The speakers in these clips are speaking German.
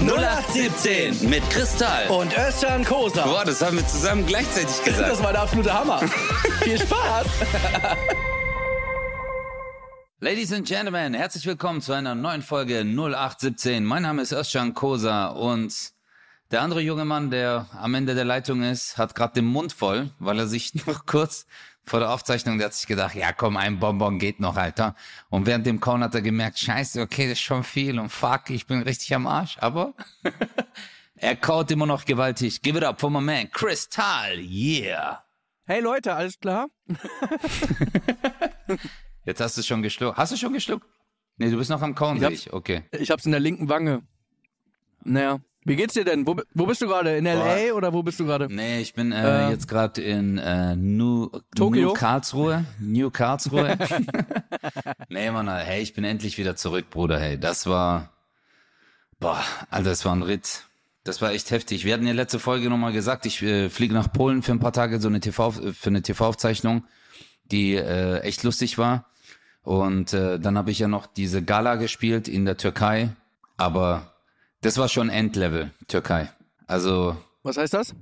0817 mit Kristall. Und Özcan Kosa. Boah, das haben wir zusammen gleichzeitig gesagt. Das war der absolute Hammer. Viel Spaß. Ladies and Gentlemen, herzlich willkommen zu einer neuen Folge 0817. Mein Name ist Özcan Kosa und der andere junge Mann, der am Ende der Leitung ist, hat gerade den Mund voll, weil er sich noch kurz vor der Aufzeichnung, der hat sich gedacht, ja komm, ein Bonbon geht noch, Alter. Und während dem Kauen hat er gemerkt, scheiße, okay, das ist schon viel und fuck, ich bin richtig am Arsch, aber er kaut immer noch gewaltig. Give it up for my man, Kristall, yeah. Hey Leute, alles klar? Jetzt hast du schon geschluckt. Hast du schon geschluckt? Nee, du bist noch am Kauen, Ich sehe hab's- ich. Okay. Ich hab's in der linken Wange. Naja. Wie geht's dir denn? Wo, wo bist du gerade? In L.A. oder wo bist du gerade? Nee, ich bin äh, Äh, jetzt gerade in äh, New, Tokio? New Karlsruhe. New Karlsruhe. nee, Mann, hey, ich bin endlich wieder zurück, Bruder. Hey, das war, boah, Alter, das war ein Ritt. Das war echt heftig. Wir hatten ja letzte Folge nochmal gesagt, ich äh, fliege nach Polen für ein paar Tage, so eine TV, für eine TV-Aufzeichnung, die äh, echt lustig war. Und äh, dann habe ich ja noch diese Gala gespielt in der Türkei. Aber das war schon Endlevel, Türkei. Also Was heißt das?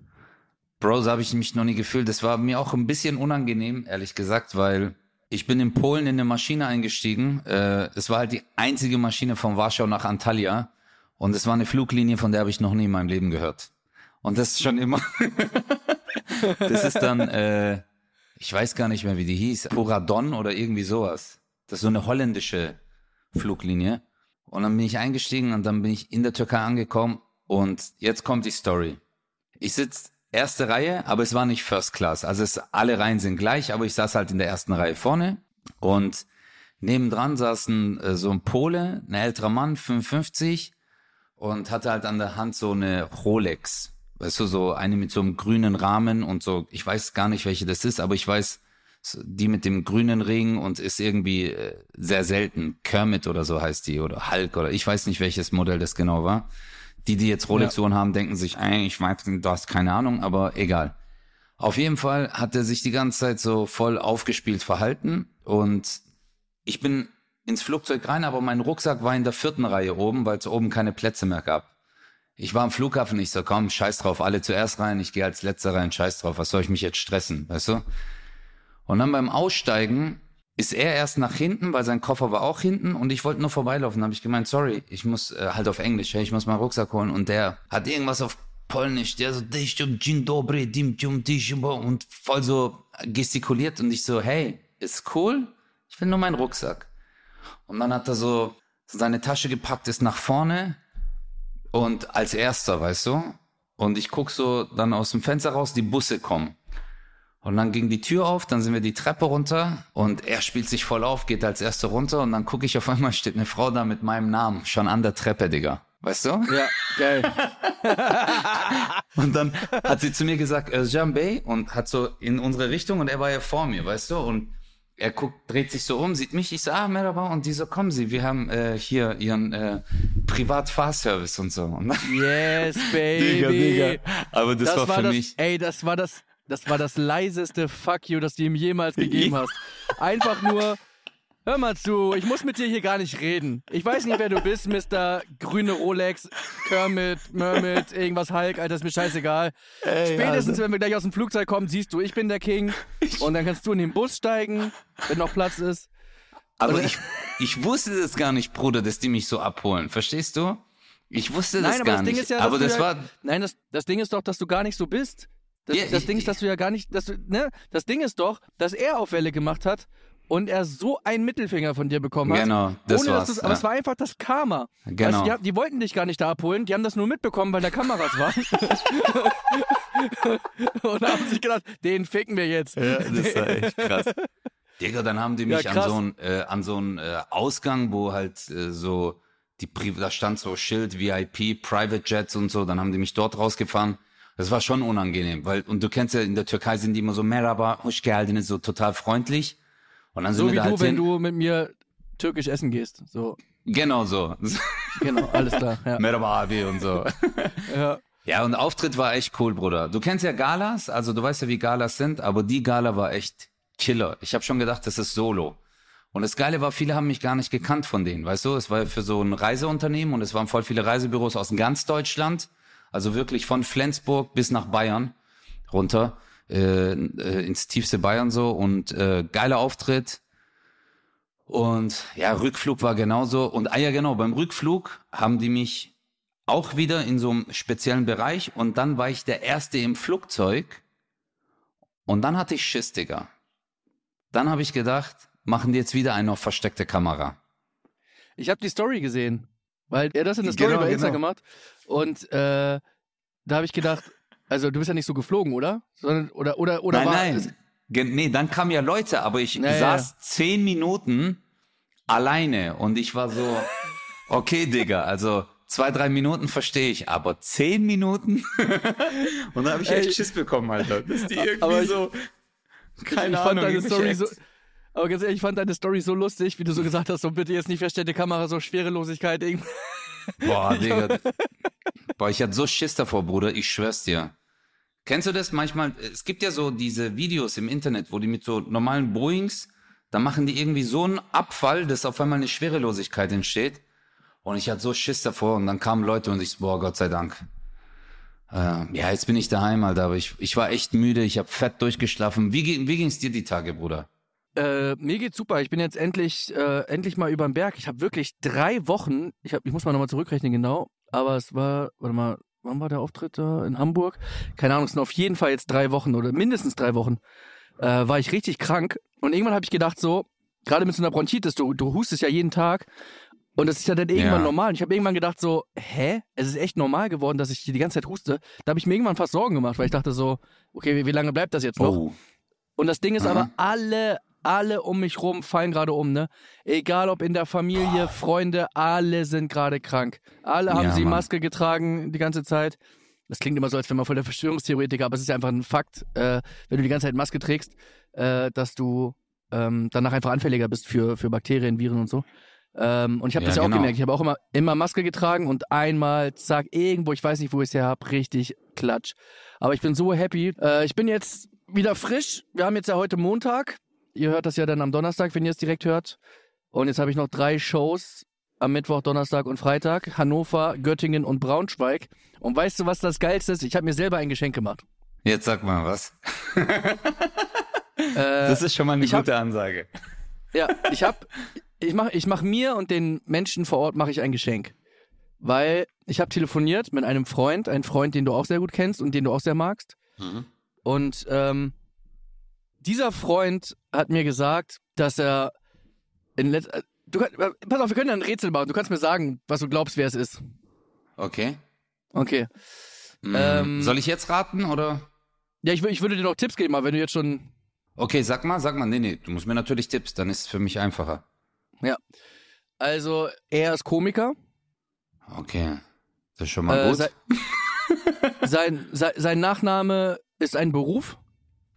Bro, so habe ich mich noch nie gefühlt. Das war mir auch ein bisschen unangenehm, ehrlich gesagt, weil ich bin in Polen in eine Maschine eingestiegen. Äh, es war halt die einzige Maschine von Warschau nach Antalya. Und es war eine Fluglinie, von der habe ich noch nie in meinem Leben gehört. Und das ist schon immer. das ist dann, äh, ich weiß gar nicht mehr, wie die hieß. Puradon oder irgendwie sowas. Das ist so eine holländische Fluglinie. Und dann bin ich eingestiegen und dann bin ich in der Türkei angekommen. Und jetzt kommt die Story. Ich sitz erste Reihe, aber es war nicht First Class. Also es, alle Reihen sind gleich, aber ich saß halt in der ersten Reihe vorne und nebendran saß ein, äh, so ein Pole, ein älterer Mann, 55 und hatte halt an der Hand so eine Rolex. Weißt du, so eine mit so einem grünen Rahmen und so, ich weiß gar nicht, welche das ist, aber ich weiß, die mit dem grünen Ring und ist irgendwie äh, sehr selten. Kermit oder so heißt die oder Hulk oder ich weiß nicht, welches Modell das genau war. Die, die jetzt Rolex-Uhren haben, denken sich, ey, ich weiß, du hast keine Ahnung, aber egal. Auf jeden Fall hat er sich die ganze Zeit so voll aufgespielt verhalten und ich bin ins Flugzeug rein, aber mein Rucksack war in der vierten Reihe oben, weil es oben keine Plätze mehr gab. Ich war am Flughafen, ich so, komm, scheiß drauf, alle zuerst rein, ich gehe als letzter rein, scheiß drauf, was soll ich mich jetzt stressen, weißt du? Und dann beim Aussteigen ist er erst nach hinten, weil sein Koffer war auch hinten und ich wollte nur vorbeilaufen. habe ich gemeint, sorry, ich muss äh, halt auf Englisch, hey, ich muss meinen Rucksack holen. Und der hat irgendwas auf Polnisch, der so und voll so gestikuliert und ich so, hey, ist cool, ich will nur meinen Rucksack. Und dann hat er so seine Tasche gepackt, ist nach vorne und als erster, weißt du? Und ich guck so dann aus dem Fenster raus, die Busse kommen. Und dann ging die Tür auf, dann sind wir die Treppe runter und er spielt sich voll auf, geht als erster runter und dann gucke ich auf einmal, steht eine Frau da mit meinem Namen, schon an der Treppe, Digga. Weißt du? Ja, geil. Und dann hat sie zu mir gesagt, äh, Jean Bey und hat so in unsere Richtung und er war ja vor mir, weißt du? Und er guckt, dreht sich so um, sieht mich, ich so, ah, Merhaba. Und die so, kommen Sie, wir haben äh, hier Ihren äh, Privat-Fahrservice und so. Und Yes, baby. Digga, Digga. Aber das, war, für das, mich, Ey, das war das, das war das leiseste Fuck you, das du ihm jemals gegeben hast. Einfach nur, hör mal zu, ich muss mit dir hier gar nicht reden. Ich weiß nicht, wer du bist, Mr. Grüne Rolex, Kermit, Mermit, irgendwas Hulk, Alter, ist mir scheißegal. Spätestens, also wenn wir gleich aus dem Flugzeug kommen, siehst du, ich bin der King. Und dann kannst du in den Bus steigen, wenn noch Platz ist. aber ich, ich wusste das gar nicht, Bruder, dass die mich so abholen. Verstehst du? Ich wusste das Nein, gar das nicht. ist ja, aber das war, Nein, das, das Ding ist doch, dass du gar nicht so bist. Das, Ja, das ich- Ding ist, dass du ja gar nicht, dass du, ne? Das Ding ist doch, dass er auf Welle gemacht hat und er so einen Mittelfinger von dir bekommen hat. Genau, das ohne, war's, du's- Aber ja. es war einfach das Karma. Genau. Du, die, die wollten dich gar nicht da abholen, die haben das nur mitbekommen, weil da Kameras waren. und haben sich gedacht, den ficken wir jetzt. Ja, das war echt krass. Digga, dann haben die mich Ja, an so einen äh, an so einen äh, Ausgang, wo halt äh, so die Pri da stand so Schild VIP, Private Jets und so, dann haben die mich dort rausgefahren. Das war schon unangenehm, weil und du kennst ja in der Türkei sind die immer so merhaba, hoş geldin, so total freundlich. Und dann sind So wir wie da du, halt wenn hin. du mit mir türkisch essen gehst. So, Genau so. genau, alles klar. Ja. merhaba abi und so. ja. Ja, und Auftritt war echt cool, Bruder. Du kennst ja Galas, also du weißt ja, wie Galas sind, aber die Gala war echt Killer. Ich habe schon gedacht, das ist Solo. Und das Geile war, viele haben mich gar nicht gekannt von denen, weißt du? Es war für so ein Reiseunternehmen und es waren voll viele Reisebüros aus ganz Deutschland. Also wirklich von Flensburg bis nach Bayern runter, äh, äh, ins tiefste Bayern so und äh, geiler Auftritt. Und ja, Rückflug war genauso. Und ah ja, genau, beim Rückflug haben die mich auch wieder in so einem speziellen Bereich und dann war ich der Erste im Flugzeug und dann hatte ich Schiss, Digga. Dann habe ich gedacht, machen die jetzt wieder eine versteckte Kamera. Ich habe die Story gesehen, weil er das in der Story Genau, bei Insta genau. gemacht und äh, da habe ich gedacht, also du bist ja nicht so geflogen, oder? Sondern, oder oder oder nein, war nein. Ge- Nee, dann kamen ja Leute, aber ich Ja, ja, saß zehn Minuten alleine und ich war so, okay, Digga, also zwei, drei Minuten verstehe ich, aber zehn Minuten? und dann habe ich Ey. echt Schiss bekommen, Alter. Dass die irgendwie Aber ich- so, keine ich Ahnung, fand deine Story so. Aber ganz ehrlich, ich fand deine Story so lustig, wie du so gesagt hast, so bitte jetzt nicht verstellte Kamera, so Schwerelosigkeit. Irgendwie. Boah, Digga. Boah, ich hatte so Schiss davor, Bruder, ich schwör's dir. Kennst du das manchmal? Es gibt ja so diese Videos im Internet, wo die mit so normalen Boeings, da machen die irgendwie so einen Abfall, dass auf einmal eine Schwerelosigkeit entsteht. Und ich hatte so Schiss davor und dann kamen Leute und ich so, boah, Gott sei Dank. Äh, ja, jetzt bin ich daheim, Alter, aber ich, ich war echt müde, ich habe fett durchgeschlafen. Wie, wie ging's dir die Tage, Bruder? Äh, mir geht's super. Ich bin jetzt endlich, äh, endlich mal über den Berg. Ich habe wirklich drei Wochen, ich, hab, ich muss mal nochmal zurückrechnen genau, aber es war, warte mal, wann war der Auftritt da in Hamburg? Keine Ahnung, es sind auf jeden Fall jetzt drei Wochen oder mindestens drei Wochen. Äh, war ich richtig krank und irgendwann habe ich gedacht so, gerade mit so einer Bronchitis, du, du hustest ja jeden Tag und das ist ja dann irgendwann Ja. normal. Und ich habe irgendwann gedacht so, hä? Es ist echt normal geworden, dass ich hier die ganze Zeit huste. Da habe ich mir irgendwann fast Sorgen gemacht, weil ich dachte so, okay, wie, wie lange bleibt das jetzt noch? Oh. Und das Ding ist Aha. aber, alle, alle um mich rum fallen gerade um, ne? Egal ob in der Familie, Freunde, alle sind gerade krank. Alle haben Ja, sie Mann. Maske getragen die ganze Zeit. Das klingt immer so, als wäre man voll der Verschwörungstheoretiker, aber es ist ja einfach ein Fakt, äh, wenn du die ganze Zeit Maske trägst, äh, dass du ähm, danach einfach anfälliger bist für, für Bakterien, Viren und so. Ähm, und ich habe Ja, das ja auch genau. gemerkt. Ich habe auch immer, immer Maske getragen und einmal, zack, irgendwo, ich weiß nicht, wo ich es her habe, richtig klatsch. Aber ich bin so happy. Äh, ich bin jetzt wieder frisch. Wir haben jetzt ja heute Montag. Ihr hört das ja dann am Donnerstag, wenn ihr es direkt hört. Und jetzt habe ich noch drei Shows am Mittwoch, Donnerstag und Freitag. Hannover, Göttingen und Braunschweig. Und weißt du, was das Geilste ist? Ich habe mir selber ein Geschenk gemacht. Jetzt sag mal was. Äh, Das ist schon mal eine ich hab- gute Ansage. Ja, ich hab, ich mach, ich mach mir und den Menschen vor Ort mache ich ein Geschenk, weil ich habe telefoniert mit einem Freund, ein Freund, den du auch sehr gut kennst und den du auch sehr magst. Mhm. Und ähm, dieser Freund hat mir gesagt, dass er in letz äh, du kann, äh, pass auf, wir können ja ein Rätsel bauen. Du kannst mir sagen, was du glaubst, wer es ist. Okay. Okay. Mm, Ähm, Soll ich jetzt raten oder? Ja, ich, ich würde dir noch Tipps geben, aber wenn du jetzt schon Okay, sag mal, sag mal. Nee, nee, du musst mir natürlich Tipps, dann ist es für mich einfacher. also er ist Komiker. Okay. Das ist schon mal Äh, gut. sei- sein, sein, sein Nachname ist ein Beruf.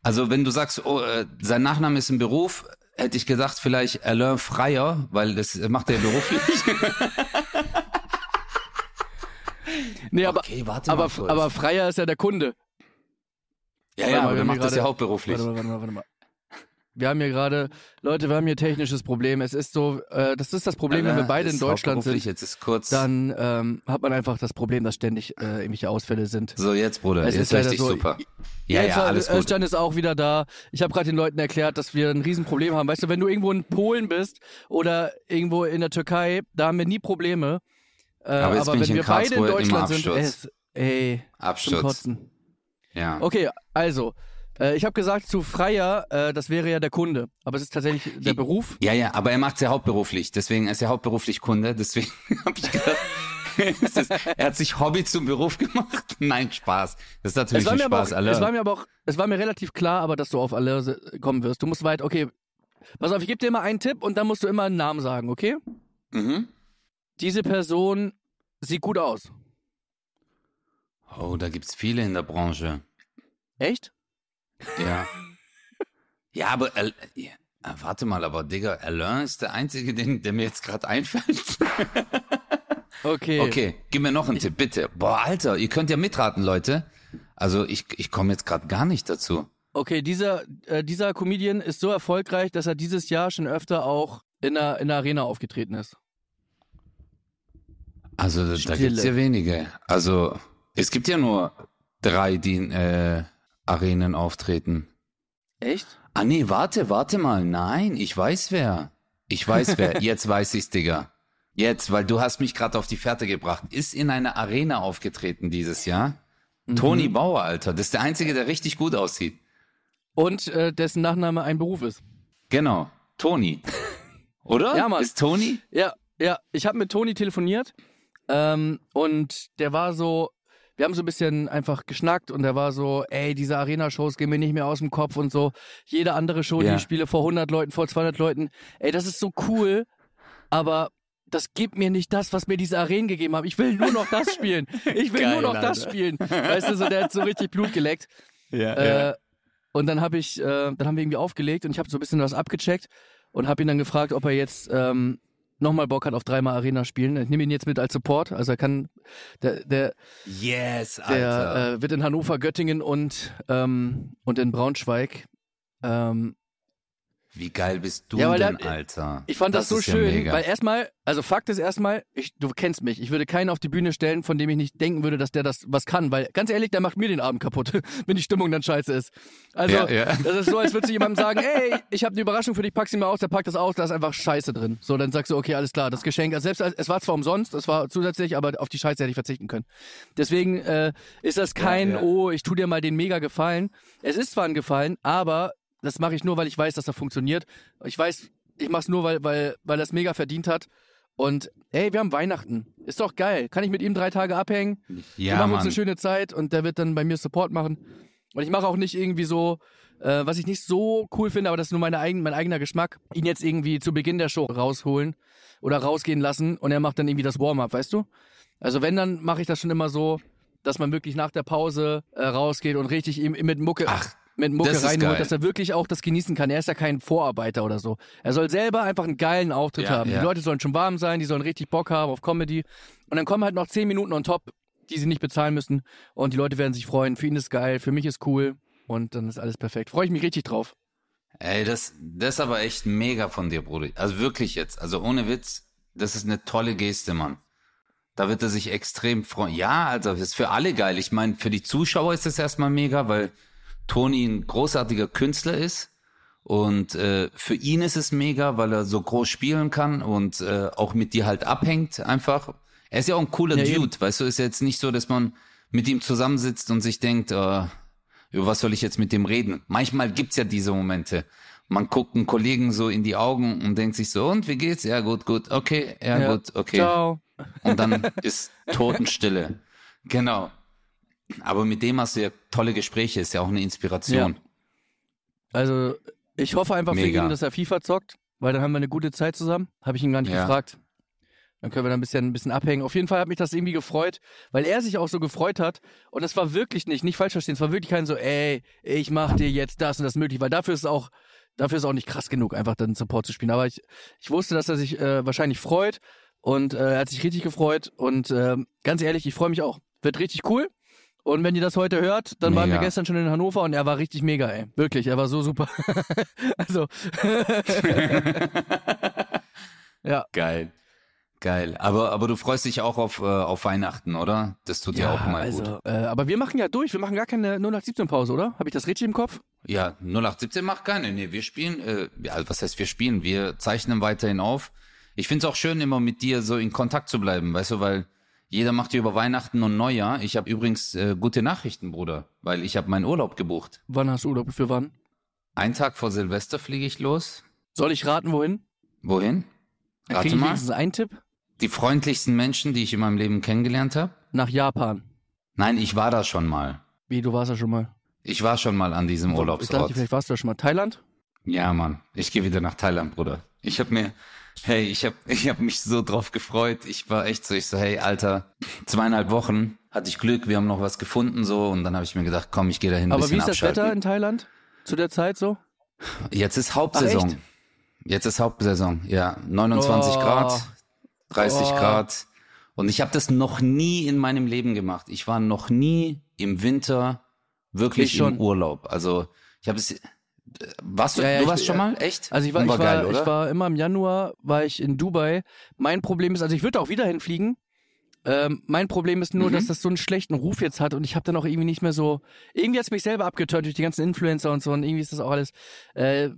Also, wenn du sagst, oh, äh, sein Nachname ist ein Beruf, hätte ich gedacht, vielleicht Alain Freier, weil das macht er beruflich. Nee, aber, okay, warte aber, aber Freier ist ja der Kunde. ja, ja, aber der macht das ja hauptberuflich. Warte mal, warte mal, warte mal. Wir haben hier gerade, Leute, wir haben hier technisches Problem. Es ist so, äh, das ist das Problem, wenn wir Alain beide in Deutschland sind, Jetzt ist kurz. dann ähm, hat man einfach das Problem, dass ständig äh, irgendwelche Ausfälle sind. so, jetzt, Bruder, Es jetzt ist richtig so. super. Ja, Jetzt ja, alles äh, gut. Ist auch wieder da. Ich habe gerade den Leuten erklärt, dass wir ein Riesenproblem haben. Weißt du, wenn du irgendwo in Polen bist oder irgendwo in der Türkei, da haben wir nie Probleme. Äh, Aber jetzt bin wenn wir beide in Deutschland sind, Absturz. ey, zum Absturz. Kotzen. Ja. Okay, also, äh, ich habe gesagt zu Freier, äh, das wäre ja der Kunde, aber es ist tatsächlich der Beruf. Ja, ja, aber er macht es ja hauptberuflich. Deswegen ist er hauptberuflich Kunde. Deswegen habe ich gedacht, das, er hat sich Hobby zum Beruf gemacht. Nein, Spaß. Das ist natürlich Es war, ein mir aber Spaß. auch, es war mir aber auch, es war mir relativ klar, aber dass du auf alle kommen wirst. Du musst weit, okay. Pass auf, ich gebe dir immer einen Tipp und dann musst du immer einen Namen sagen, okay? mhm. Diese Person sieht gut aus. Oh, da gibt's viele in der Branche. Echt? Ja. ja, aber Al- ja, ah, warte mal, aber Digga, Alain ist der einzige, den, der mir jetzt gerade einfällt. Okay. Okay, gib mir noch einen Tipp, bitte. Boah, Alter, ihr könnt ja mitraten, Leute. Also ich, ich komme jetzt gerade gar nicht dazu. Okay, dieser, äh, dieser Comedian ist so erfolgreich, dass er dieses Jahr schon öfter auch in der, in der Arena aufgetreten ist. Also da Stille. gibt's ja wenige. Also es gibt ja nur drei, die äh, Arenen auftreten. Echt? Ah nee, warte, warte mal. Nein, ich weiß wer. Ich weiß wer. Jetzt weiß ich's, Digga. Jetzt, weil du hast mich gerade auf die Fährte gebracht. Ist in einer Arena aufgetreten dieses Jahr. Mhm. Toni Bauer, Alter. Das ist der Einzige, der richtig gut aussieht. Und äh, dessen Nachname ein Beruf ist. Genau. Toni. Oder? Ja, Mann. Ist Toni? Ja, ja. Ich habe mit Toni telefoniert ähm, und der war so, wir haben so ein bisschen einfach geschnackt und der war so, ey, diese Arena-Shows gehen mir nicht mehr aus dem Kopf und so. Jede andere Show, die Ja. ich spiele vor 100 Leuten, vor 200 Leuten, ey, das ist so cool, aber das gibt mir nicht das, was mir diese Arenen gegeben haben. Ich will nur noch das spielen. Ich will Geil, nur noch das Alter. spielen. Weißt du, so, der hat so richtig Blut geleckt. Ja. Äh, und dann habe ich, äh, dann haben wir irgendwie aufgelegt und ich habe so ein bisschen was abgecheckt und habe ihn dann gefragt, ob er jetzt ähm, nochmal Bock hat auf dreimal Arena spielen. Ich nehme ihn jetzt mit als Support, also er kann, der, der, yes, der Alter. äh, wird in Hannover, Göttingen und ähm, und in Braunschweig. Ähm, Wie geil bist du Ja, weil denn, der- Alter? ich fand das, so ist ja schön, mega. weil erstmal, also Fakt ist erstmal, ich, du kennst mich, ich würde keinen auf die Bühne stellen, von dem ich nicht denken würde, dass der das was kann, weil ganz ehrlich, der macht mir den Abend kaputt, wenn die Stimmung dann scheiße ist. Also Ja, ja. das ist so, als würdest du jemandem sagen, ey, ich habe eine Überraschung für dich, pack sie mal aus, der packt das aus, da ist einfach Scheiße drin. So, dann sagst du, okay, alles klar, das Geschenk, also selbst es war zwar umsonst, es war zusätzlich, aber auf die Scheiße hätte ich verzichten können. Deswegen äh, ist das kein, ja. oh, ich tu dir mal den mega Gefallen. Es ist zwar ein Gefallen, aber das mache ich nur, weil ich weiß, dass er funktioniert. Ich weiß, ich mach's nur, weil, weil, weil er es mega verdient hat. Und ey, wir haben Weihnachten. Ist doch geil. Kann ich mit ihm drei Tage abhängen? wir Ja, machen uns Mann. eine schöne Zeit und der wird dann bei mir Support machen. Und ich mache auch nicht irgendwie so, äh, was ich nicht so cool finde, aber das ist nur meine eigen, mein eigener Geschmack, ihn jetzt irgendwie zu Beginn der Show rausholen oder rausgehen lassen und er macht dann irgendwie das Warm-up, weißt du? Also wenn, dann mache ich das schon immer so, dass man wirklich nach der Pause äh, rausgeht und richtig ihm mit Mucke, Ach, mit Mucke das reinholt, dass er wirklich auch das genießen kann. Er ist ja kein Vorarbeiter oder so. Er soll selber einfach einen geilen Auftritt Ja, haben. ja. Die Leute sollen schon warm sein, die sollen richtig Bock haben auf Comedy. Und dann kommen halt noch zehn Minuten on top, die sie nicht bezahlen müssen. Und die Leute werden sich freuen. Für ihn ist geil, für mich ist cool. Und dann ist alles perfekt. Freue ich mich richtig drauf. Ey, das, das ist aber echt mega von dir, Bruder. Also wirklich jetzt. Also ohne Witz, das ist eine tolle Geste, Mann. Da wird er sich extrem freuen. Ja, also das ist für alle geil. Ich meine, für die Zuschauer ist das erstmal mega, weil Toni ein großartiger Künstler ist. Und äh, für ihn ist es mega, weil er so groß spielen kann und äh, auch mit dir halt abhängt einfach. Er ist ja auch ein cooler Ja, eben. Dude, weißt du, ist ja jetzt nicht so, dass man mit ihm zusammensitzt und sich denkt, äh, über was soll ich jetzt mit dem reden? Manchmal gibt's ja diese Momente. Man guckt einen Kollegen so in die Augen und denkt sich so, und wie geht's? Ja, gut, gut, okay, ja, Ja. gut, okay. Ciao. Und dann ist Totenstille. Genau. Aber mit dem hast du ja tolle Gespräche, ist ja auch eine Inspiration. Also, ich hoffe einfach für Mega. ihn, dass er FIFA zockt, weil dann haben wir eine gute Zeit zusammen. Habe ich ihn gar nicht Ja. gefragt. Dann können wir da ein bisschen, ein bisschen abhängen. Auf jeden Fall hat mich das irgendwie gefreut, weil er sich auch so gefreut hat. Und es war wirklich nicht, nicht falsch verstehen, es war wirklich kein so, ey, ich mach dir jetzt das und das möglich, weil dafür ist es auch, dafür ist es auch nicht krass genug, einfach dann Support zu spielen. Aber ich, ich wusste, dass er sich äh, wahrscheinlich freut und äh, er hat sich richtig gefreut. Und ähm, ganz ehrlich, ich freue mich auch. Wird richtig cool. Und wenn ihr das heute hört, dann waren wir Mega. gestern schon in Hannover und er war richtig mega, ey. Wirklich, er war so super. also. ja. Geil. Geil. Aber, aber du freust dich auch auf, äh, auf Weihnachten, oder? Das tut ja, auch mal also, gut. Äh, aber wir machen ja durch, wir machen gar keine 0817 Pause, oder? Habe ich das richtig im Kopf? Ja, 0817 macht keine. Nee, wir spielen, äh, ja, was heißt wir spielen? Wir zeichnen weiterhin auf. Ich find's auch schön, immer mit dir so in Kontakt zu bleiben, weißt du, weil jeder macht ja über Weihnachten und Neujahr. Ich habe übrigens äh, gute Nachrichten, Bruder, weil ich habe meinen Urlaub gebucht. Wann hast du Urlaub? Für wann? Einen Tag vor Silvester fliege ich los. Soll ich raten, wohin? Wohin? Rate krieg ich mal. wenigstens einen Tipp. Die freundlichsten Menschen, die ich in meinem Leben kennengelernt habe. Nach Japan. Nein, ich war da schon mal. Wie, du warst ja schon mal. Ich war schon mal an diesem Ich dachte, Urlaubsort. vielleicht warst du ja schon mal. Thailand? Ja, Mann. Ich gehe wieder nach Thailand, Bruder. Ich hab mir, hey, ich hab, ich hab mich so drauf gefreut. Ich war echt so, ich so, hey, Alter, zweieinhalb Wochen hatte ich Glück, wir haben noch was gefunden so und dann habe ich mir gedacht, komm, ich gehe dahin Aber wie ist das abschalten. Wetter in Thailand? Zu der Zeit so? Jetzt ist Hauptsaison. Ach? Jetzt ist Hauptsaison. Ja, 29 Oh. Grad, 30 Oh. Grad. Und ich habe das noch nie in meinem Leben gemacht. Ich war noch nie im Winter wirklich im Urlaub. Also Ich habe es. Warst du, Ja, ja, du ich- warst schon mal? Echt? Also ich war, Und ich, war, geil, ich war immer im Januar, war ich in Dubai. Mein Problem ist, also ich würde auch wieder hinfliegen. Ähm, mein Problem ist nur, Mhm. dass das so einen schlechten Ruf jetzt hat und ich habe dann auch irgendwie nicht mehr so. Irgendwie hat's mich selber abgeturnt durch die ganzen Influencer und so und irgendwie ist das auch alles. Äh,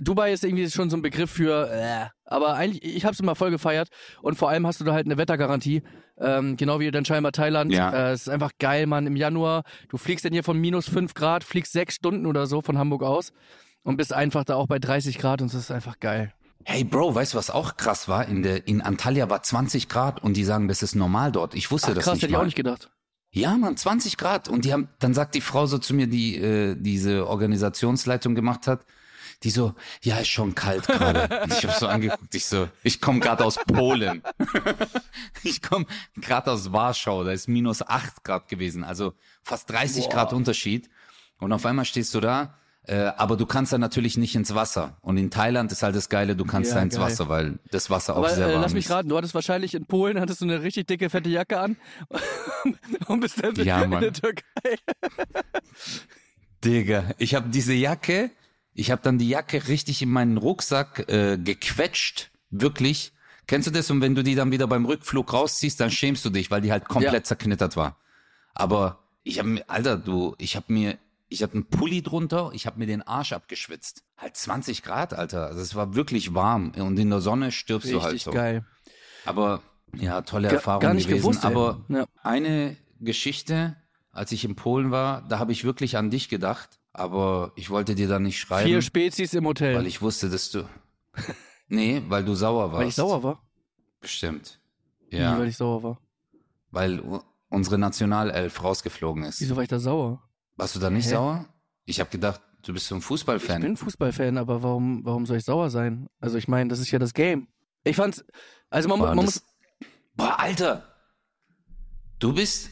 Dubai ist irgendwie schon so ein Begriff für. Äh, aber eigentlich, ich habe es immer voll gefeiert und vor allem hast du da halt eine Wettergarantie. Ähm, genau wie dann scheinbar Thailand. Ja. Äh, es ist einfach geil, Mann. Im Januar, du fliegst dann hier von minus fünf Grad, fliegst sechs Stunden oder so von Hamburg aus und bist einfach da auch bei 30 Grad und das ist einfach geil. Hey Bro, weißt du, was auch krass war? In, der, in Antalya war 20 Grad und die sagen, das ist normal dort. Ich wusste Ach, das krass, nicht hätte ich mal. auch nicht gedacht. Ja, Mann, 20 Grad. Und die haben, dann sagt die Frau so zu mir, die äh, diese Organisationsleitung gemacht hat, die so, ja, ist schon kalt gerade. Ich habe so angeguckt, ich so, ich komme gerade aus Polen. ich komme gerade aus Warschau, da ist minus 8 Grad gewesen, also fast 30 Boah. Grad Unterschied. Und auf einmal stehst du da, äh, aber du kannst da natürlich nicht ins Wasser. Und in Thailand ist halt das Geile, du kannst Ja, da ins geil. Wasser, weil das Wasser auch Aber sehr äh, warm lass mich ist. raten, du hattest wahrscheinlich in Polen, hattest du eine richtig dicke, fette Jacke an und bist dann Ja, in Mann. der Türkei. Digga, ich habe diese Jacke, ich habe dann die Jacke richtig in meinen Rucksack äh, gequetscht, wirklich. Kennst du das? Und wenn du die dann wieder beim Rückflug rausziehst, dann schämst du dich, weil die halt komplett Ja. zerknittert war. Aber ich habe mir, Alter, du, ich habe mir, ich hatte einen Pulli drunter, ich habe mir den Arsch abgeschwitzt. Halt 20 Grad, Alter. Also es war wirklich warm und in der Sonne stirbst du halt Richtig so. geil. Aber ja, tolle Erfahrung gar nicht gewesen. gewusst, aber Ja. eine Geschichte, als ich in Polen war, da habe ich wirklich an dich gedacht, aber ich wollte dir dann nicht schreiben, Vier Spezies im Hotel. weil ich wusste, dass du Nee, weil du sauer warst. Weil ich sauer war. Bestimmt. Ja, weil ich sauer war. weil unsere Nationalelf rausgeflogen ist. Wieso war ich da sauer? Warst du da nicht Hä? sauer? Ich habe gedacht, du bist so ein Ich Fußballfan. bin Fußballfan, aber warum, warum soll ich sauer sein? Also ich meine, das ist ja das Game. Ich fand's, also man, Boah, man muss, Boah, Alter. Du bist.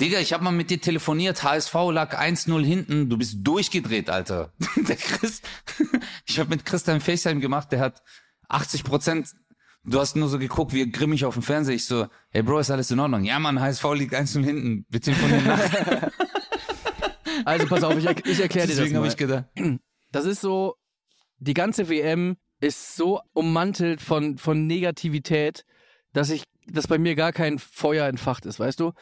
Digga, ich habe mal mit dir telefoniert. HSV lag 1-0 hinten. Du bist durchgedreht, Alter. Der Chris. Ich habe mit Christian FaceTime gemacht. Der hat 80 Prozent. Du hast nur so geguckt, wie grimmig auf dem Fernseher. Ich so, hey Bro, ist alles in Ordnung? Ja, Mann, HSV liegt 1-0 hinten. Wir telefonieren nach. also pass auf, ich, er- ich erkläre dir das Deswegen habe ich gedacht. Das ist so, die ganze WM ist so ummantelt von, von Negativität, dass ich, dass bei mir gar kein Feuer entfacht ist, weißt du?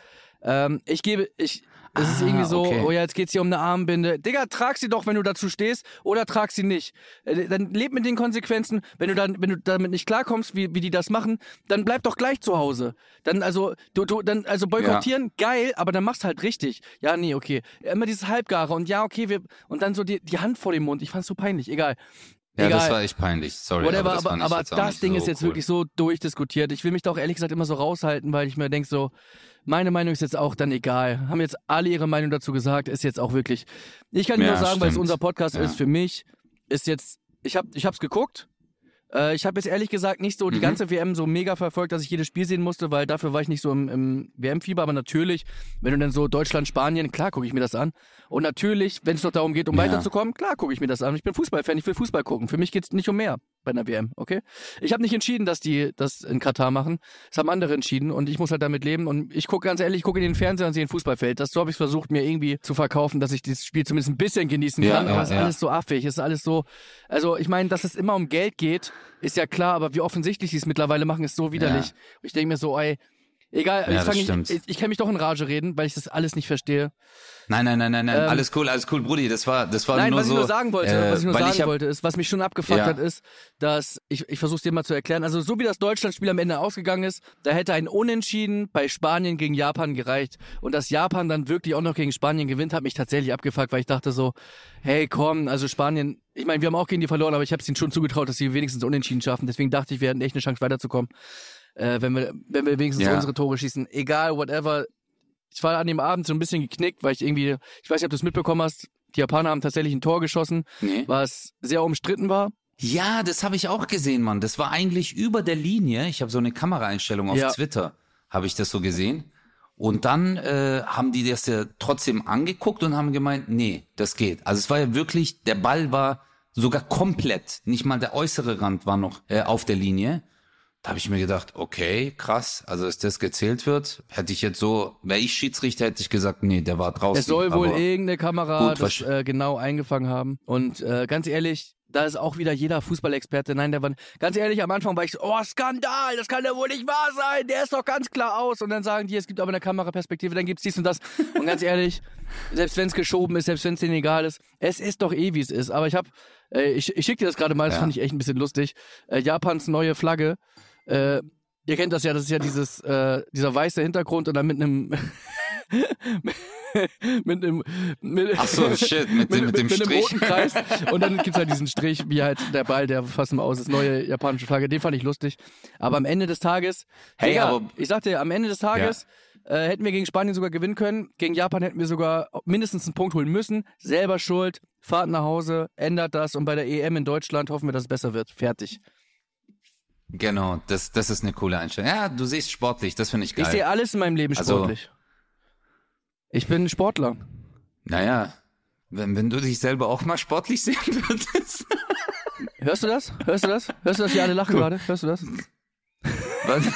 Ähm, ich gebe, ich, es ist Ah, irgendwie so, okay. oh ja, jetzt geht's hier um eine Armbinde. Digga, trag sie doch, wenn du dazu stehst, oder trag sie nicht. Äh, Dann leb mit den Konsequenzen. Wenn du dann, wenn du damit nicht klarkommst, wie, wie die das machen, dann bleib doch gleich zu Hause. Dann, also, du, du, dann, also boykottieren, geil, aber dann mach's halt richtig. Ja, nee, okay. Immer dieses Halbgare und ja, okay, wir, und dann so die, die Hand vor dem Mund. Ich fand's so peinlich. Egal. Ja, Egal. das war echt peinlich. Sorry. Whatever, aber das, aber, aber das Ding so ist jetzt cool. wirklich so durchdiskutiert. Ich will mich da auch ehrlich gesagt immer so raushalten, weil ich mir denke so, meine Meinung ist jetzt auch dann egal. Haben jetzt alle ihre Meinung dazu gesagt, ist jetzt auch wirklich. Ich kann Ja, nur sagen, weil es stimmt. unser Podcast Ja. ist, für mich ist jetzt, ich hab, ich hab's geguckt. Äh, ich habe jetzt ehrlich gesagt nicht so die Mhm. ganze WM so mega verfolgt, dass ich jedes Spiel sehen musste, weil dafür war ich nicht so im, im WM-Fieber. Aber natürlich, wenn du dann so Deutschland, Spanien, klar gucke ich mir das an. Und natürlich, wenn es noch darum geht, um Ja. weiterzukommen, klar gucke ich mir das an. Ich bin Fußballfan, ich will Fußball gucken. Für mich geht's nicht um mehr bei einer WM, okay? Ich habe nicht entschieden, dass die das in Katar machen. Das haben andere entschieden und ich muss halt damit leben. Und ich gucke ganz ehrlich, ich gucke in den Fernseher und sehe ein Fußballfeld. Das so habe ich versucht, mir irgendwie zu verkaufen, dass ich dieses Spiel zumindest ein bisschen genießen Ja, kann. ja, aber es ist ja. alles so affig, es ist alles so. Also ich meine, dass es immer um Geld geht, ist ja klar, aber wie offensichtlich sie es mittlerweile machen, ist so widerlich. Ich denke mir so, ey, egal, Ja, ich, stimmt. ich, ich kann mich doch in Rage reden, weil ich das alles nicht verstehe. Nein, nein, nein, nein, nein. Ähm, alles cool, alles cool, Brudi. Das war, das war Nein, nur was so. ich nur sagen wollte, äh, was ich nur sagen ich hab, wollte, ist, was mich schon abgefuckt Ja. hat, ist, dass ich, ich versuche es dir mal zu erklären. Also so wie das Deutschlandspiel am Ende ausgegangen ist, da hätte ein Unentschieden bei Spanien gegen Japan gereicht und dass Japan dann wirklich auch noch gegen Spanien gewinnt, hat mich tatsächlich abgefuckt, weil ich dachte so, hey, komm, also Spanien, ich meine, wir haben auch gegen die verloren, aber ich habe es ihnen schon zugetraut, dass sie wenigstens Unentschieden schaffen. Deswegen dachte ich, wir hätten echt eine Chance weiterzukommen, äh, wenn wir, wenn wir wenigstens Ja. unsere Tore schießen. Egal, whatever. Ich war an dem Abend so ein bisschen geknickt, weil ich irgendwie, ich weiß nicht, ob du es mitbekommen hast, die Japaner haben tatsächlich ein Tor geschossen, Nee. was sehr umstritten war. Ja, das habe ich auch gesehen, Mann. Das war eigentlich über der Linie. Ich habe so eine Kameraeinstellung auf Ja. Twitter, habe ich das so gesehen. Und dann äh, haben die das ja trotzdem angeguckt und haben gemeint, nee, das geht. Also es war ja wirklich, der Ball war sogar komplett, nicht mal der äußere Rand war noch äh, auf der Linie. Da habe ich mir gedacht, okay, krass, also dass das gezählt wird, hätte ich jetzt so, wäre ich Schiedsrichter, hätte ich gesagt, nee, der war draußen. Es soll wohl irgendeine Kamera gut, das äh, genau eingefangen haben. Und äh, ganz ehrlich, da ist auch wieder jeder Fußballexperte. Nein, der war, ganz ehrlich, am Anfang war ich so, oh, Skandal, das kann ja wohl nicht wahr sein, der ist doch ganz klar aus. Und dann sagen die, es gibt aber eine Kameraperspektive, dann gibt's dies und das. Und ganz ehrlich, selbst wenn es geschoben ist, selbst wenn es denen egal ist, es ist doch eh, wie es ist. Aber ich habe, äh, ich, ich schicke dir das gerade mal, das ja. fand ich echt ein bisschen lustig. Äh, Japans neue Flagge. Äh, ihr kennt das ja, das ist ja dieses, äh, dieser weiße Hintergrund und dann mit einem mit einem mit, Ach so, shit, mit, mit, mit dem mit, Strich. roten Kreis und dann gibt's halt diesen Strich, wie halt der Ball, der fast mal aus ist, neue japanische Flagge, den fand ich lustig. Aber am Ende des Tages, hey, Digga, aber ich sagte, am Ende des Tages ja. äh, hätten wir gegen Spanien sogar gewinnen können, gegen Japan hätten wir sogar mindestens einen Punkt holen müssen, selber schuld, fahrt nach Hause, ändert das und bei der EM in Deutschland hoffen wir, dass es besser wird. Fertig. Genau, das, das ist eine coole Einstellung. Ja, du siehst sportlich, das finde ich geil. Ich sehe alles in meinem Leben also sportlich. Also, ich bin Sportler. Naja, wenn, wenn du dich selber auch mal sportlich sehen würdest. Hörst du das? Hörst du das? Hörst du das? Wir alle lachen gerade. Hörst du das? Was?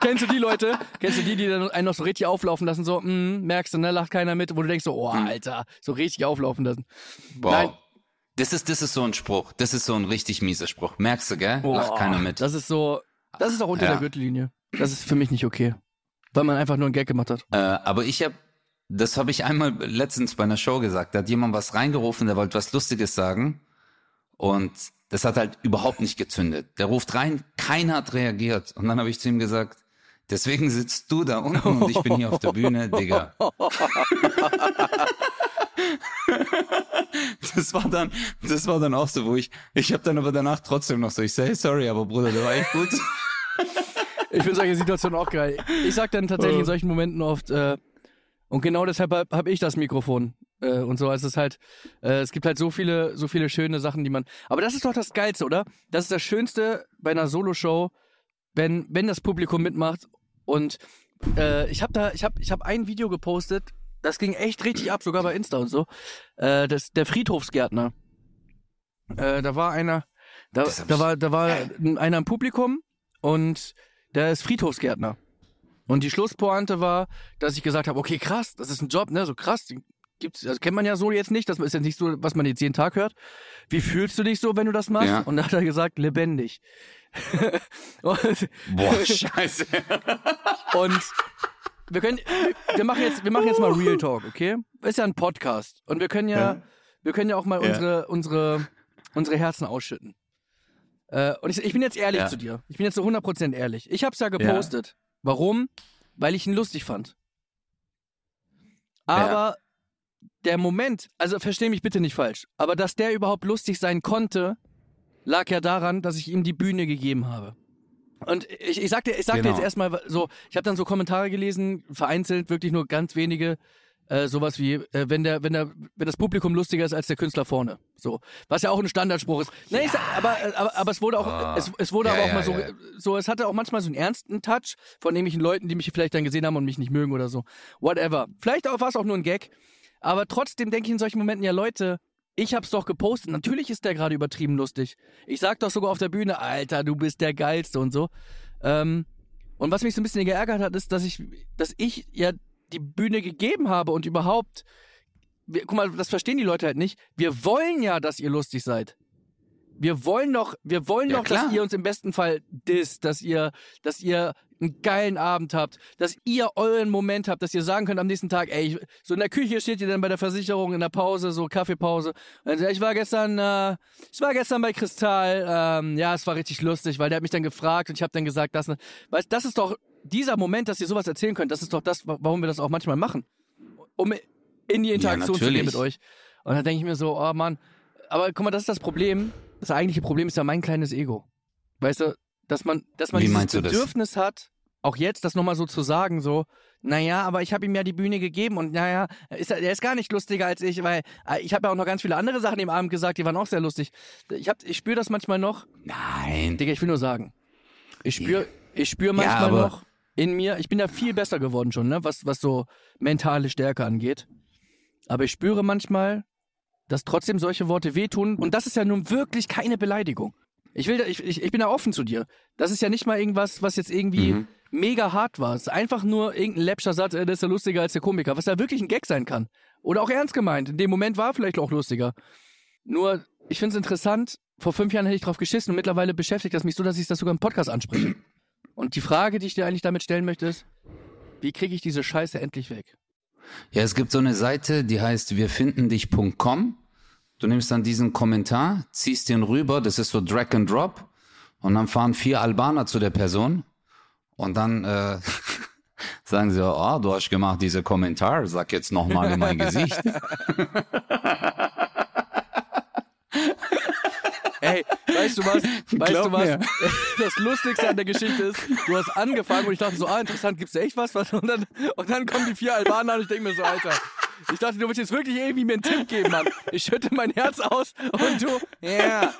Kennst du die Leute? Kennst du die, die dann einen noch so richtig auflaufen lassen? So, mm, merkst du, ne? Lacht keiner mit, wo du denkst so, oh, hm. Alter, so richtig auflaufen lassen. Wow. Nein, das ist, das ist so ein Spruch. Das ist so ein richtig mieser Spruch. Merkst du, gell? Oh, Lacht keiner mit. Das ist so, das ist auch unter ja. der Gürtellinie. Das ist für mich nicht okay. Weil man einfach nur einen Gag gemacht hat. Äh, aber ich habe, das habe ich einmal letztens bei einer Show gesagt. Da hat jemand was reingerufen, der wollte was Lustiges sagen. Und das hat halt überhaupt nicht gezündet. Der ruft rein, keiner hat reagiert. Und dann habe ich zu ihm gesagt, deswegen sitzt du da unten und ich bin hier auf der Bühne, Digga. das war dann, das war dann auch so, wo ich, ich habe dann aber danach trotzdem noch so, ich say sorry, aber Bruder, der war echt gut. ich finde solche Situationen auch geil. Ich sag dann tatsächlich in solchen Momenten oft, äh, und genau deshalb habe hab ich das Mikrofon. Äh, und so ist es halt, äh, es gibt halt so viele, so viele schöne Sachen, die man. Aber das ist doch das Geilste, oder? Das ist das Schönste bei einer Soloshow, wenn, wenn das Publikum mitmacht. Und äh, ich habe da, ich habe, ich habe ein Video gepostet, das ging echt richtig ab, sogar bei Insta und so. Äh, das, der Friedhofsgärtner. Äh, da war einer, da, da war, da war einer im Publikum und der ist Friedhofsgärtner. Und die Schlusspointe war, dass ich gesagt habe, okay, krass, das ist ein Job, ne, so krass, gibt's, also kennt man ja so jetzt nicht, das ist ja nicht so, was man jetzt jeden Tag hört. Wie fühlst du dich so, wenn du das machst? Ja. Und da hat er gesagt, lebendig. und, Boah, scheiße. und wir können, wir machen jetzt, wir machen jetzt mal Real Talk, okay? Ist ja ein Podcast und wir können ja, ja. wir können ja auch mal ja. unsere, unsere, unsere Herzen ausschütten. Äh, und ich, ich, bin jetzt ehrlich ja. zu dir. Ich bin jetzt so 100% ehrlich. Ich hab's ja gepostet. Warum? Weil ich ihn lustig fand. Aber der Moment, also versteh mich bitte nicht falsch, aber dass der überhaupt lustig sein konnte, lag ja daran, dass ich ihm die Bühne gegeben habe. Und ich, ich sagte, ich sagte genau. jetzt erstmal so, ich habe dann so Kommentare gelesen, vereinzelt, wirklich nur ganz wenige, äh, sowas wie, äh, wenn der, wenn der, wenn das Publikum lustiger ist als der Künstler vorne. So. Was ja auch ein Standardspruch ist. Ja. Nee, sag, aber, aber, aber es wurde auch, oh. es, es wurde ja, aber auch ja, mal so, so, es hatte auch manchmal so einen ernsten Touch von nämlichen Leuten, die mich vielleicht dann gesehen haben und mich nicht mögen oder so. Whatever. Vielleicht war es auch nur ein Gag. Aber trotzdem denke ich in solchen Momenten, ja Leute, ich hab's doch gepostet. Natürlich ist der gerade übertrieben lustig. Ich sag doch sogar auf der Bühne, Alter, du bist der Geilste und so. Ähm, und was mich so ein bisschen geärgert hat, ist, dass ich, dass ich ja die Bühne gegeben habe und überhaupt, wir, guck mal, das verstehen die Leute halt nicht. Wir wollen ja, dass ihr lustig seid. Wir wollen doch, wir wollen ja, doch, klar. dass ihr uns im besten Fall disst, dass ihr, dass ihr einen geilen Abend habt, dass ihr euren Moment habt, dass ihr sagen könnt am nächsten Tag, ey, so in der Küche steht ihr dann bei der Versicherung in der Pause, so Kaffeepause. Und ich war gestern, äh, ich war gestern bei Kristall, ähm, ja, es war richtig lustig, weil der hat mich dann gefragt und ich habe dann gesagt, das, weißt, das ist doch dieser Moment, dass ihr sowas erzählen könnt, das ist doch das, warum wir das auch manchmal machen, um in die Interaktion ja, zu gehen mit euch. Und dann denke ich mir so, oh Mann, aber guck mal, das ist das Problem. Das eigentliche Problem ist ja mein kleines Ego. Weißt du, dass man, dass man Wie dieses Bedürfnis das? hat, auch jetzt das nochmal so zu sagen, so, naja, aber ich habe ihm ja die Bühne gegeben und naja, ist, er ist gar nicht lustiger als ich, weil äh, ich habe ja auch noch ganz viele andere Sachen im Abend gesagt, die waren auch sehr lustig. Ich, hab, ich spüre das manchmal noch. Nein. Digga, ich will nur sagen. Ich spüre ich spür manchmal ja, noch in mir, ich bin ja viel besser geworden schon, ne, was, was so mentale Stärke angeht. Aber ich spüre manchmal, dass trotzdem solche Worte wehtun und das ist ja nun wirklich keine Beleidigung. Ich, will, ich, ich, bin da offen zu dir. Das ist ja nicht mal irgendwas, was jetzt irgendwie Mhm. mega hart war. Es ist einfach nur irgendein läppscher Satz, äh, der ist ja lustiger als der Komiker, was ja wirklich ein Gag sein kann. Oder auch ernst gemeint. In dem Moment war vielleicht auch lustiger. Nur, ich finde es interessant, vor fünf Jahren hätte ich drauf geschissen und mittlerweile beschäftigt das mich so, dass ich das sogar im Podcast anspreche. Und die Frage, die ich dir eigentlich damit stellen möchte, ist, wie kriege ich diese Scheiße endlich weg? Ja, es gibt so eine Seite, die heißt wirfindendich.com. Du nimmst dann diesen Kommentar, ziehst den rüber, das ist so Drag and Drop. Und dann fahren vier Albaner zu der Person. Und dann äh, sagen sie, oh, du hast gemacht diese Kommentar, sag jetzt nochmal in mein Gesicht. Ey, weißt du was? Weißt Glaub du was? mir. Das Lustigste an der Geschichte ist, du hast angefangen und ich dachte so, ah, interessant, gibt's da echt was? Was? Und dann, und dann kommen die vier Albaner und ich denke mir so, Alter. Ich dachte, du willst jetzt wirklich irgendwie mir einen Tipp geben, Mann. Ich schütte mein Herz aus und du, ja,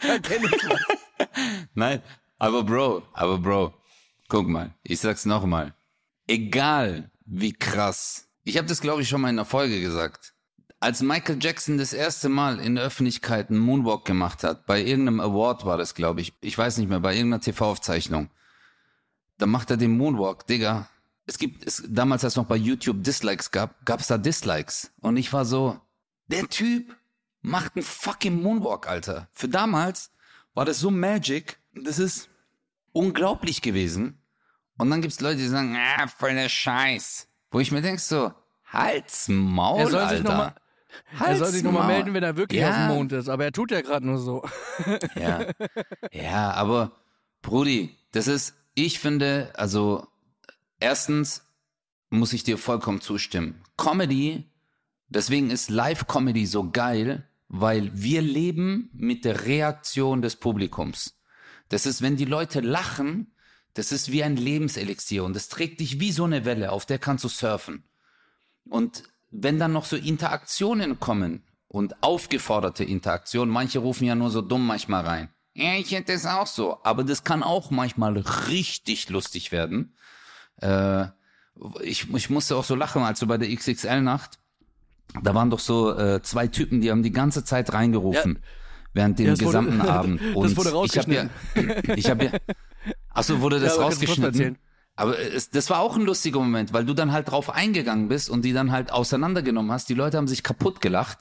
da kenn ich was. Nein, aber Bro, aber Bro, guck mal, ich sag's nochmal. Egal wie krass, ich habe das glaube ich schon mal in einer Folge gesagt. Als Michael Jackson das erste Mal in der Öffentlichkeit einen Moonwalk gemacht hat, bei irgendeinem Award war das, glaube ich, ich weiß nicht mehr, bei irgendeiner TV-Aufzeichnung, da macht er den Moonwalk, Digga. Es gibt, es, damals, als es noch bei YouTube Dislikes gab, gab's da Dislikes. Und ich war so, der Typ macht einen fucking Moonwalk, Alter. Für damals war das so magic. Das ist unglaublich gewesen. Und dann gibt's Leute, die sagen, ah, voll der Scheiß. Wo ich mir denk so, halt's Maul, Er soll sich Alter. noch mal- Er soll sich nochmal melden, wenn er wirklich Ja. auf dem Mond ist. Aber er tut ja gerade nur so. Ja. ja, aber Brudi, das ist, ich finde, also erstens muss ich dir vollkommen zustimmen. Comedy, deswegen ist Live-Comedy so geil, weil wir leben mit der Reaktion des Publikums. Das ist, wenn die Leute lachen, das ist wie ein Lebenselixier und das trägt dich wie so eine Welle, auf der kannst du surfen. Und wenn dann noch so Interaktionen kommen und aufgeforderte Interaktionen, manche rufen ja nur so dumm manchmal rein. Ja, ich hätte es auch so. Aber das kann auch manchmal richtig lustig werden. Äh, ich, ich musste auch so lachen, als so bei der XXL-Nacht, da waren doch so äh, zwei Typen, die haben die ganze Zeit reingerufen. Während dem Ja, das wurde- gesamten Abend. das Und wurde ich habe ja, ich habe ja, achso, wurde das Ja, du rausgeschnitten? Aber es, das war auch ein lustiger Moment, weil du dann halt drauf eingegangen bist und die dann halt auseinandergenommen hast. Die Leute haben sich kaputt gelacht,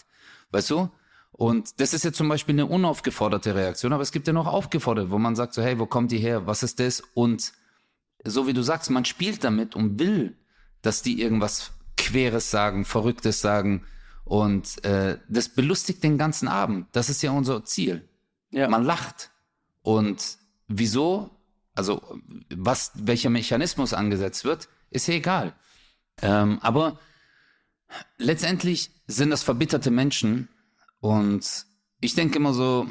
weißt du? Und das ist jetzt zum Beispiel eine unaufgeforderte Reaktion, aber es gibt ja noch aufgefordert, wo man sagt so, hey, wo kommt die her? Was ist das? Und so wie du sagst, man spielt damit und will, dass die irgendwas Queres sagen, Verrücktes sagen. Und äh, das belustigt den ganzen Abend. Das ist ja unser Ziel. Ja. Man lacht. Und wieso, also was, welcher Mechanismus angesetzt wird, ist ja egal. Ähm, aber letztendlich sind das verbitterte Menschen und ich denke immer so,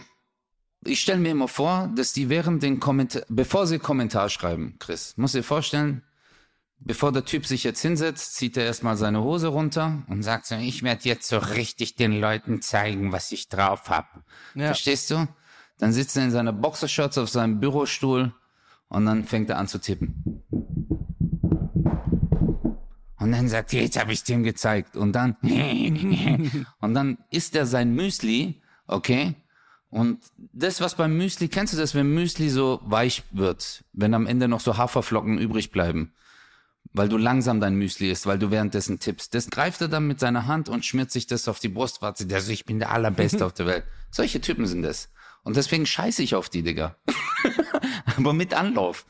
ich stelle mir immer vor, dass die während den Kommentar, bevor sie Kommentar schreiben, Chris, muss dir vorstellen, bevor der Typ sich jetzt hinsetzt, zieht er erstmal seine Hose runter und sagt so, ich werde jetzt so richtig den Leuten zeigen, was ich drauf hab. Ja. Verstehst du? Dann sitzt er in seiner Boxershorts auf seinem Bürostuhl und dann fängt er an zu tippen. Und dann sagt er, jetzt habe ich dem gezeigt. Und dann, und dann isst er sein Müsli, okay? Und das, was beim Müsli, kennst du das, wenn Müsli so weich wird, wenn am Ende noch so Haferflocken übrig bleiben? Weil du langsam dein Müsli isst, weil du währenddessen tippst. Das greift er dann mit seiner Hand und schmiert sich das auf die Brustwarze. Der so, ich bin der Allerbeste auf der Welt. Solche Typen sind das. Und deswegen scheiße ich auf die, Digga. Aber mit Anlauf.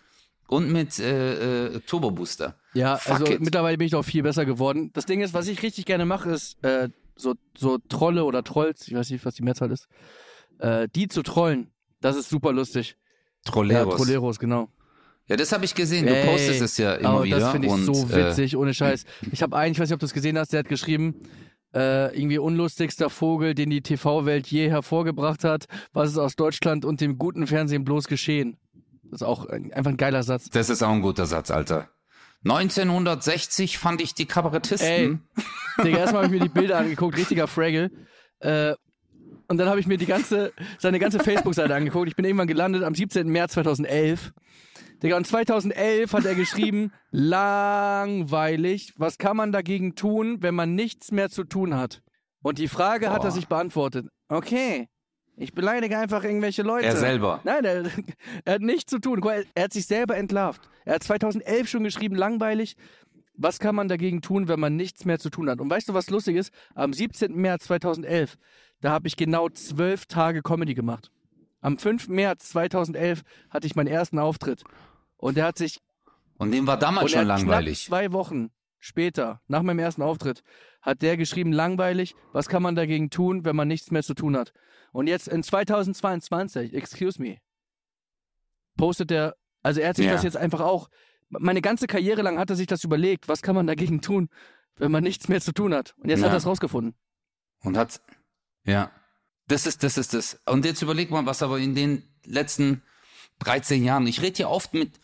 Und mit äh, äh, Turbo Booster. Ja, Fuck also it. mittlerweile bin ich auch viel besser geworden. Das Ding ist, was ich richtig gerne mache, ist äh, so, so Trolle oder Trolls, ich weiß nicht, was die Mehrzahl ist, äh, die zu trollen. Das ist super lustig. Trolleros. Ja, Trolleros, genau. Ja, das habe ich gesehen. Du Ey, postest es ja immer oh, wieder. Das finde ich und, so äh, witzig, ohne Scheiß. Ich habe einen, ich weiß nicht, ob du es gesehen hast, der hat geschrieben, äh, irgendwie unlustigster Vogel, den die TV-Welt je hervorgebracht hat. Was ist aus Deutschland und dem guten Fernsehen bloß geschehen? Das ist auch ein, einfach ein geiler Satz. Das ist auch ein guter Satz, Alter. 1960 fand ich die Kabarettisten. Ey, Digga, erstmal habe ich mir die Bilder angeguckt, richtiger Fraggle. Äh, und dann habe ich mir die ganze, seine ganze Facebook-Seite angeguckt. Ich bin irgendwann gelandet am 17. März 2011. Digga, und 2011 hat er geschrieben, langweilig, was kann man dagegen tun, wenn man nichts mehr zu tun hat? Und die Frage hat er Boah. sich beantwortet. Okay, Ich beleidige einfach irgendwelche Leute. Er selber. Nein, er, er hat nichts zu tun. Mal, Er hat sich selber entlarvt. Er hat 2011 schon geschrieben, langweilig. Was kann man dagegen tun, wenn man nichts mehr zu tun hat? Und weißt du, was lustig ist? Am 17. März 2011, da habe ich genau zwölf Tage Comedy gemacht. Am 5. März 2011 hatte ich meinen ersten Auftritt. Und er hat sich Und dem war damals schon langweilig. Zwei Wochen später, nach meinem ersten Auftritt, hat der geschrieben, langweilig, was kann man dagegen tun, wenn man nichts mehr zu tun hat? Und jetzt in 2022, excuse me, postet er, also er hat sich Ja. das jetzt einfach auch, meine ganze Karriere lang hat er sich das überlegt, was kann man dagegen tun, wenn man nichts mehr zu tun hat? Und jetzt Ja. hat er es rausgefunden. Und hat, ja, das ist, das ist das. Und jetzt überleg mal, was aber in den letzten 13 Jahren, ich rede ja oft mit,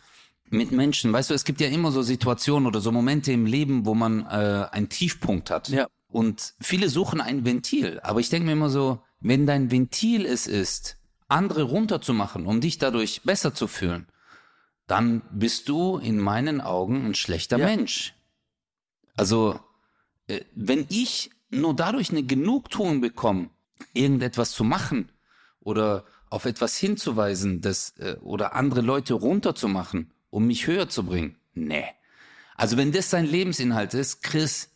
mit Menschen, weißt du, es gibt ja immer so Situationen oder so Momente im Leben, wo man äh, einen Tiefpunkt hat. Ja. Und viele suchen ein Ventil. Aber ich denke mir immer so, wenn dein Ventil es ist, andere runterzumachen, um dich dadurch besser zu fühlen, dann bist du in meinen Augen ein schlechter Ja. Mensch. Also, äh, wenn ich nur dadurch eine Genugtuung bekomme, irgendetwas zu machen oder auf etwas hinzuweisen, das, äh, oder andere Leute runterzumachen, um mich höher zu bringen, nee. Also wenn das sein Lebensinhalt ist, Chris,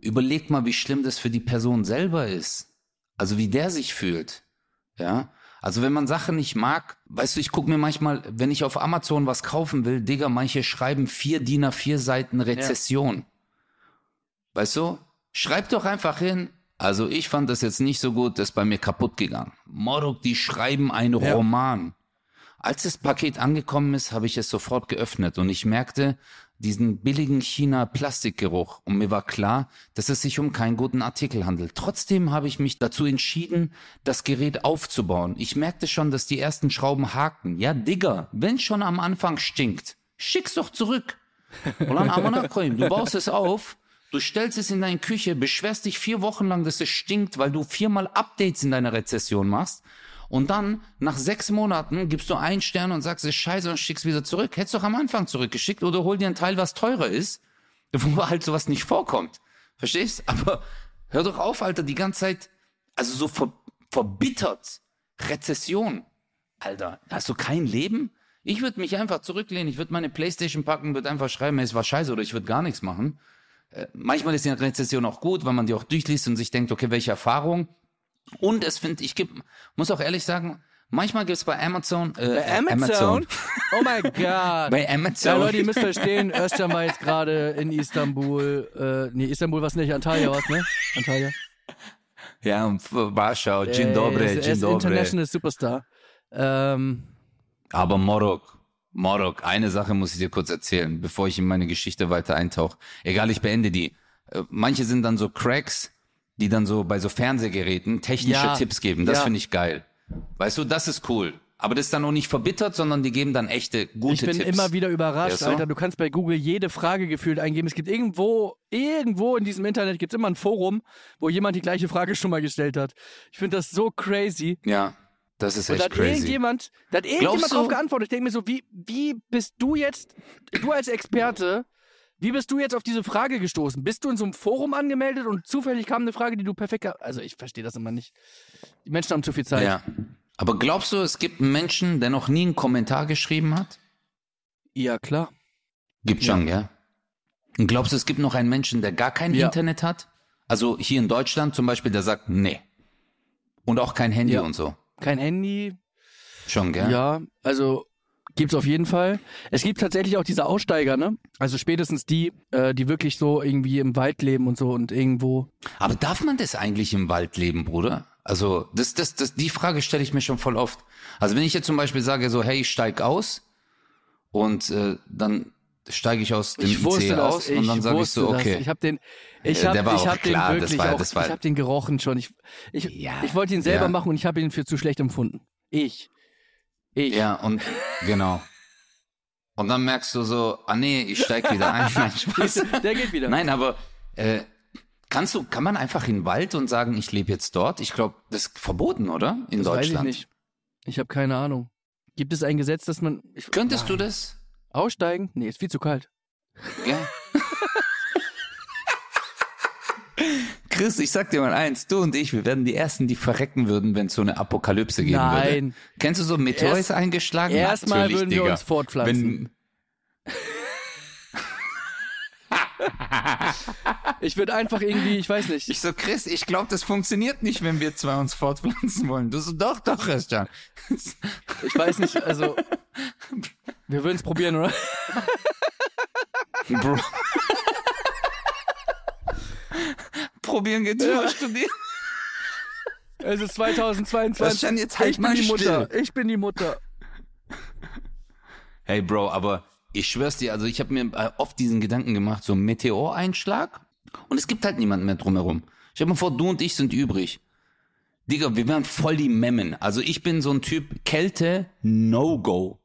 überleg mal, wie schlimm das für die Person selber ist. Also wie der sich fühlt. Ja. Also wenn man Sachen nicht mag, weißt du, ich gucke mir manchmal, wenn ich auf Amazon was kaufen will, Digga, manche schreiben vier DIN A4 Seiten Rezession. Weißt du? Schreib doch einfach hin. Also ich fand das jetzt nicht so gut, das ist bei mir kaputt gegangen. Morok, die schreiben einen Ja. Roman. Als das Paket angekommen ist, habe ich es sofort geöffnet und ich merkte diesen billigen China-Plastikgeruch und mir war klar, dass es sich um keinen guten Artikel handelt. Trotzdem habe ich mich dazu entschieden, das Gerät aufzubauen. Ich merkte schon, dass die ersten Schrauben hakten. Ja, Digga, wenn schon am Anfang stinkt, schick's doch zurück. Ulan amına koyayım, du baust es auf, du stellst es in deine Küche, beschwerst dich vier Wochen lang, dass es stinkt, weil du viermal Updates in deiner Rezession machst. Und dann, nach sechs Monaten, gibst du einen Stern und sagst, es ist scheiße und schickst wieder zurück. Hättest doch am Anfang zurückgeschickt oder hol dir ein Teil, was teurer ist, wo halt sowas nicht vorkommt. Verstehst? Aber hör doch auf, Alter, die ganze Zeit, also so ver verbittert. Rezession. Alter, hast du kein Leben? Ich würde mich einfach zurücklehnen, ich würde meine Playstation packen, würde einfach schreiben, es war scheiße oder ich würde gar nichts machen. Äh, manchmal ist die Rezession auch gut, weil man die auch durchliest und sich denkt, okay, welche Erfahrung. Und es finde ich gibt, muss auch ehrlich sagen, manchmal gibt es bei Amazon, äh, Bei äh, Amazon? Oh mein Gott. bei Amazon, Ja, Leute, ihr müsst verstehen, Özcan war jetzt gerade in Istanbul. Äh, nee, Istanbul was nicht, Antalya was, ne? Antalya. ja, und Warschau, Dzień Äh, er Dzień ist. International Superstar. Ähm, Aber Morok, Morok, eine Sache muss ich dir kurz erzählen, bevor ich in meine Geschichte weiter eintauche. Egal, ich beende die. Äh, Manche sind dann so Cracks, die dann so bei so Fernsehgeräten technische Ja, Tipps geben. Das ja. finde ich geil. Weißt du, das ist cool. Aber das ist dann auch nicht verbittert, sondern die geben dann echte, gute ich bin Tipps. immer wieder überrascht? Alter. Du kannst bei Google jede Frage gefühlt eingeben. Es gibt irgendwo, irgendwo in diesem Internet gibt es immer ein Forum, wo jemand die gleiche Frage schon mal gestellt hat. Ich finde das so crazy. Ja, das ist Und da echt hat crazy. irgendjemand, da hat irgendjemand Glaubst du- drauf geantwortet. Ich denke mir so, wie, wie bist du jetzt, du als Experte, wie bist du jetzt auf diese Frage gestoßen? Bist du in so einem Forum angemeldet und zufällig kam eine Frage, die du perfekt, also ich verstehe das immer nicht. Die Menschen haben zu viel Zeit. Ja. Aber glaubst du, es gibt einen Menschen, der noch nie einen Kommentar geschrieben hat? ja klar. Gibt schon, ja. Und glaubst du, es gibt noch einen Menschen, der gar kein Ja. Internet hat? Also hier in Deutschland zum Beispiel, der sagt, nee. Und auch kein Handy Ja. und so. Kein Handy, Schon, gell? Ja, also gibt's auf jeden Fall. Es gibt tatsächlich auch diese Aussteiger, ne? Also spätestens die, äh, die wirklich so irgendwie im Wald leben und so und irgendwo. Aber darf man das eigentlich im Wald leben, Bruder? Also das, das, das, die Frage stelle ich mir schon voll oft. Also wenn ich jetzt zum Beispiel sage, so, hey, ich steig aus und äh, dann steige ich aus dem Ich wusste ICE das. aus und dann sage ich so, das. okay. Ich habe den, ich Äh, habe, war ich habe den das wirklich war- auch, das ich habe den gerochen schon. Ich, ich, Ja, ich wollte ihn selber ja. machen und ich habe ihn für zu schlecht empfunden. Ich, ich. Ja, und genau. Und dann merkst du so, ah nee, ich steig wieder ein. Nein, Spaß. Der geht wieder. Nein, aber äh, kannst du, kann man einfach in den Wald und sagen, ich lebe jetzt dort? Ich glaube, das ist verboten, oder? In das Deutschland. weiß ich nicht. Ich habe keine Ahnung. Gibt es ein Gesetz, dass man ich, Könntest du Nein. das? Aussteigen? Nee, ist viel zu kalt. Ja. Chris, ich sag dir mal eins, du und ich, wir werden die Ersten, die verrecken würden, wenn es so eine Apokalypse geben würde. Nein. Kennst du so Meteor ist eingeschlagen? Erstmal würden wir Digga. uns fortpflanzen. Wenn, Ich würde einfach irgendwie, ich weiß nicht. ich so, Chris, ich glaube, das funktioniert nicht, wenn wir zwei uns fortpflanzen wollen. Du so, doch, doch, Christian. Ich weiß nicht, also. Wir würden es probieren, oder? Bro. Probieren geht über Ja. studieren. Es ist 2022. Christian, jetzt halt ich bin mal die still. Mutter. Ich bin die Mutter. Hey Bro, aber ich schwör's dir, also ich habe mir äh, oft diesen Gedanken gemacht, so ein Meteoreinschlag und es gibt halt niemanden mehr drumherum. Stell dir mal vor, du und ich sind übrig. Digga, wir wären voll die Memmen. Also ich bin so ein Typ, Kälte, No-Go.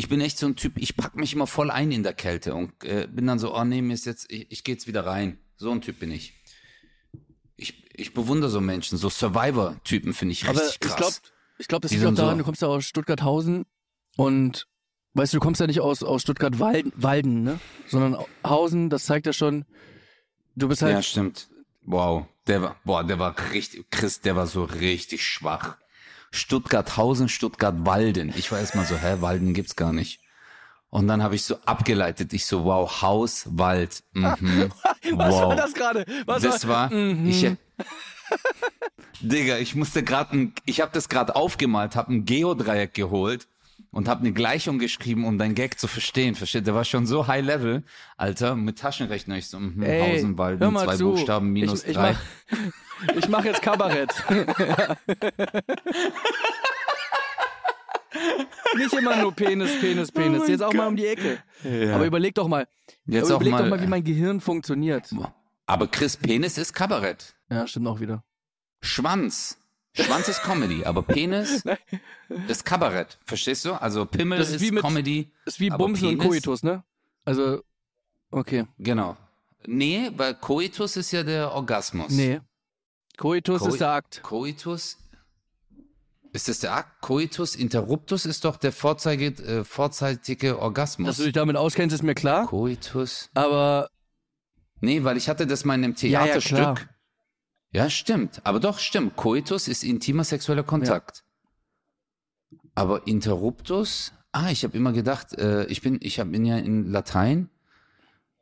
Ich bin echt so ein Typ, ich pack mich immer voll ein in der Kälte und äh, bin dann so, oh nee, mir ist jetzt, ich, ich geh jetzt wieder rein. So ein Typ bin ich. Ich, ich bewundere so Menschen, so Survivor-Typen finde ich Aber richtig ich krass. glaube, ich glaub, das Die liegt auch daran, so- du kommst ja aus Stuttgarthausen und weißt du, du kommst ja nicht aus, aus Stuttgart-Walden, Walden, ne? Sondern Hausen, das zeigt ja schon, du bist halt Ja, stimmt. Wow, der war, boah, der war richtig, Chris, der war so richtig schwach. Stuttgart-Hausen, Stuttgart-Walden. Ich war erst mal so, hä, Walden gibt's gar nicht. Und dann habe ich so abgeleitet, ich so, wow, Haus, Wald. Mhm. Was wow. war das gerade? Was Das war, Mhm. ich, Digga, ich musste gerade, ich habe das gerade aufgemalt, habe ein Geodreieck geholt und habe eine Gleichung geschrieben, um dein Gag zu verstehen. Versteht? Der war schon so high level, Alter, mit Taschenrechner. Ich so, mhm, Ey, Hausen, hör Walden, mal zwei zu. Buchstaben, minus ich, ich drei. Mach, ich mach jetzt Kabarett. Nicht immer nur Penis, Penis, Penis. Jetzt auch mal um die Ecke. Aber überleg doch mal. Jetzt überleg mal, doch mal, wie mein Gehirn funktioniert. Aber Chris Penis ist Kabarett. Ja, stimmt auch wieder. Schwanz. Schwanz ist Comedy, aber Penis ist Kabarett. Verstehst du? Also Pimmel Das ist ist, mit- Comedy. Ist wie Bumsen und? Koitus, ne? Also, okay. Genau. Nee, weil Coitus ist ja der Orgasmus. Nee. Koitus Koi- ist der Akt. Coitus. Ist das der Akt? Coitus interruptus ist doch der vorzeige, äh, vorzeitige Orgasmus. Dass du dich damit auskennst, ist mir klar. Coitus. Aber Nee, weil ich hatte das mal in einem Ja, ja, Theaterstück. klar. Ja, stimmt. Aber doch, stimmt. Coitus ist intimer sexueller Kontakt. Aber Interruptus, ah, ich habe immer gedacht, äh, ich bin, ich hab- bin ja in Latein,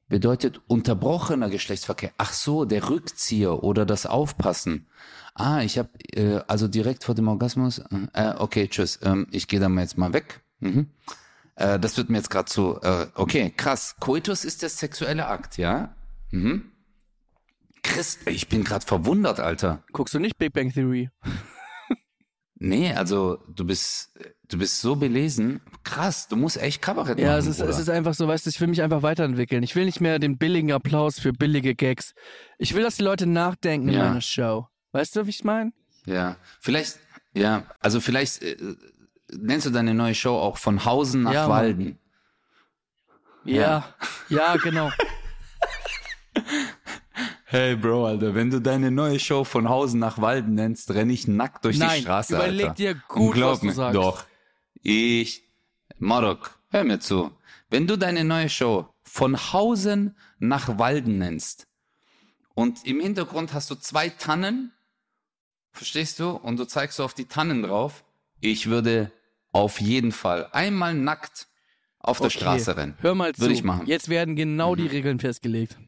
bedeutet unterbrochener Geschlechtsverkehr. Ach so, der Rückzieher oder das Aufpassen. Ah, ich habe äh, also direkt vor dem Orgasmus. Äh, okay, tschüss. Ähm, ich gehe dann mal jetzt mal weg. Mhm. Äh, das wird mir jetzt gerade so. Äh, okay, krass. Coitus ist der sexuelle Akt, ja? Mhm. Chris, ich bin gerade verwundert, Alter. guckst du nicht Big Bang Theory? Nee, also du bist du bist so belesen. Krass, du musst echt Kabarett Ja, machen. es ist, Bruder. es ist einfach so, weißt du, ich will mich einfach weiterentwickeln. Ich will nicht mehr den billigen Applaus für billige Gags. Ich will, dass die Leute nachdenken in Ja. meiner Show. Weißt du, wie ich meine? Ja, vielleicht, ja, also vielleicht äh, nennst du deine neue Show auch von Hausen nach Ja. Walden. Ja. Ja, genau. Hey Bro, Alter, wenn du deine neue Show von Hausen nach Walden nennst, renn ich nackt durch Nein, die Straße, überleg Alter. dir gut, Und was du mir, sagst. Doch, ich, Marok, hör mir zu. Wenn du deine neue Show von Hausen nach Walden nennst und im Hintergrund hast du zwei Tannen, verstehst du, und du zeigst so auf die Tannen drauf, ich würde auf jeden Fall einmal nackt auf der Okay, Straße rennen. Hör mal zu. Würde ich machen. Mhm. Jetzt werden genau die Regeln festgelegt.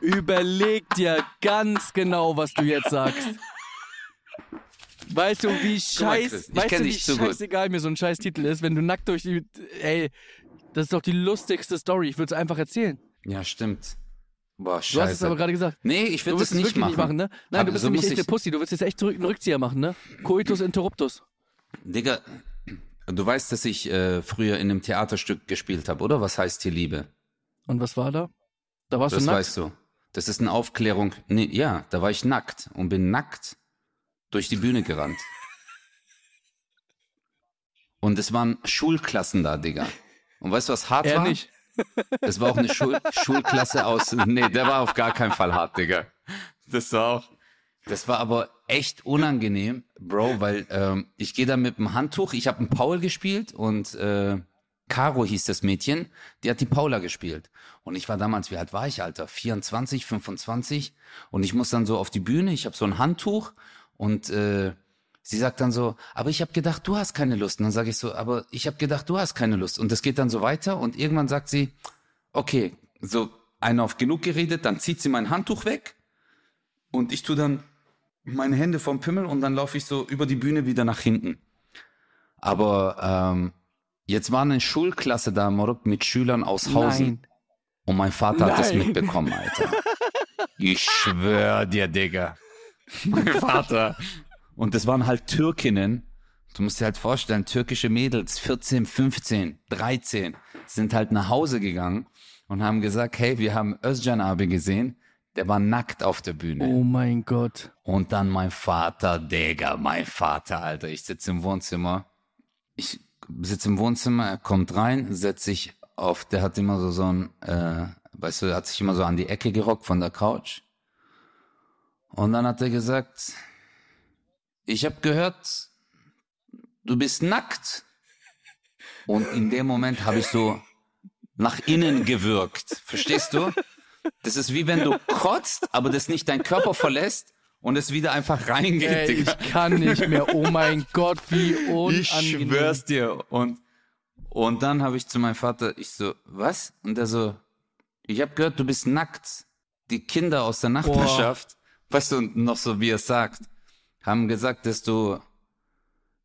Überleg dir ganz genau, was du jetzt sagst. Weißt du, wie scheiß, weißt du, wie zu gut. scheißegal mir so ein scheiß Titel ist, wenn du nackt durch die, ey, das ist doch die lustigste Story. Ich würde es einfach erzählen. Ja, stimmt. Boah, Du hast es scheiße. aber gerade gesagt. nee, ich wirst das es nicht machen. nicht machen, ne? Nein, Aber du bist so nämlich echt eine Pussy. Du willst jetzt echt zurück einen Rückzieher machen, ne? Coitus interruptus. Digga, du weißt, dass ich äh, früher in einem Theaterstück gespielt habe, oder? Was heißt hier Liebe? Und was war da? Da warst das du nackt. weißt du. Das ist eine Aufklärung. Nee, ja, da war ich nackt und bin nackt durch die Bühne gerannt. Und es waren Schulklassen da, Digga. Und weißt du, was hart Er war? nicht. Es war auch eine Schul Schulklasse aus. Nee, der war auf gar keinen Fall hart, Digga. Das war auch. Das war aber echt unangenehm, Bro, weil ähm, ich gehe da mit dem Handtuch. Ich habe einen Paul gespielt und äh, Caro hieß das Mädchen, die hat die Paula gespielt. Und ich war damals, wie alt war ich, Alter? 24, 25. Und ich muss dann so auf die Bühne, ich habe so ein Handtuch und äh, sie sagt dann so, aber ich habe gedacht, du hast keine Lust. Und dann sage ich so, aber ich habe gedacht, du hast keine Lust. Und das geht dann so weiter und irgendwann sagt sie, okay, so einer auf genug geredet, dann zieht sie mein Handtuch weg und ich tue dann meine Hände vom Pimmel und dann laufe ich so über die Bühne wieder nach hinten. Aber ähm, jetzt war eine Schulklasse da Morok, mit Schülern aus Hausen. Nein. Und mein Vater hat das Nein. mitbekommen, Alter. Ich schwör dir, Digga. Mein Vater. Und das waren halt Türkinnen. Du musst dir halt vorstellen, türkische Mädels, 14, 15, 13, sind halt nach Hause gegangen und haben gesagt, hey, wir haben Özcan abi gesehen, der war nackt auf der Bühne. Oh mein Gott. Und dann mein Vater, Digga, mein Vater, Alter. Ich sitze im Wohnzimmer. Ich sitze im Wohnzimmer, er kommt rein, setzt sich auf, der hat immer so so ein, äh, weißt du, hat sich immer so an die Ecke gehockt von der Couch. Und dann hat er gesagt, ich habe gehört, du bist nackt. Und in dem Moment habe ich so nach innen gewirkt. Verstehst du? Das ist wie wenn du kotzt, aber das nicht dein Körper verlässt und es wieder einfach reingeht. Ey, ich kann nicht mehr. Oh mein Gott, wie unangenehm. Ich schwör's dir. Und, und dann habe ich zu meinem Vater, ich so, was? Und er so, ich habe gehört, du bist nackt. Die Kinder aus der Nachbarschaft, weißt du, und noch so, wie er sagt, haben gesagt, dass du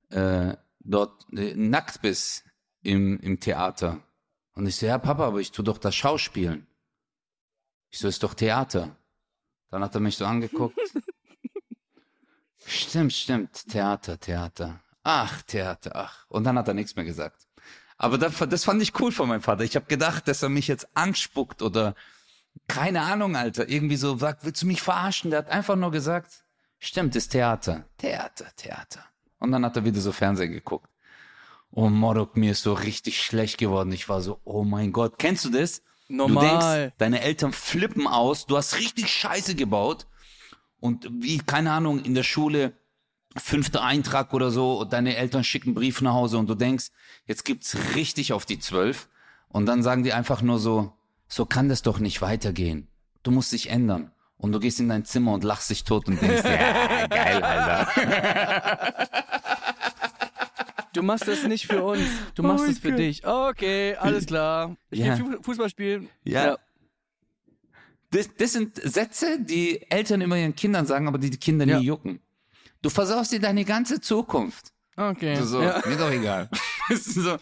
äh, dort äh, nackt bist im, im Theater. Und ich so, ja, Papa, aber ich tu doch das Schauspielen. Ich so, ist doch Theater. Dann hat er mich so angeguckt. stimmt, stimmt, Theater, Theater. Ach, Theater, ach. Und dann hat er nichts mehr gesagt. Aber das, das fand ich cool von meinem Vater. Ich habe gedacht, dass er mich jetzt anspuckt oder keine Ahnung, Alter. Irgendwie so sagt, willst du mich verarschen? Der hat einfach nur gesagt, stimmt, ist Theater. Theater, Theater. Und dann hat er wieder so Fernsehen geguckt. Oh, Morok, mir ist so richtig schlecht geworden. Ich war so, oh mein Gott. Kennst du das? Du Normal. denkst, deine Eltern flippen aus, du hast richtig Scheiße gebaut und wie, keine Ahnung, in der Schule fünfter Eintrag oder so, und deine Eltern schicken einen Brief nach Hause und du denkst, jetzt gibt's richtig auf die zwölf und dann sagen die einfach nur so, so kann das doch nicht weitergehen. Du musst dich ändern. Und du gehst in dein Zimmer und lachst dich tot und denkst, ja, geil, Alter. Du machst das nicht für uns. Du machst es für dich. Okay, alles klar. Ich Ja. gehe Fu- Fußball spielen. Ja. Das, das sind Sätze, die Eltern immer ihren Kindern sagen, aber die die Kinder Ja. nie jucken. Du versaust dir deine ganze Zukunft. Okay. So, Ja. mir doch egal. So,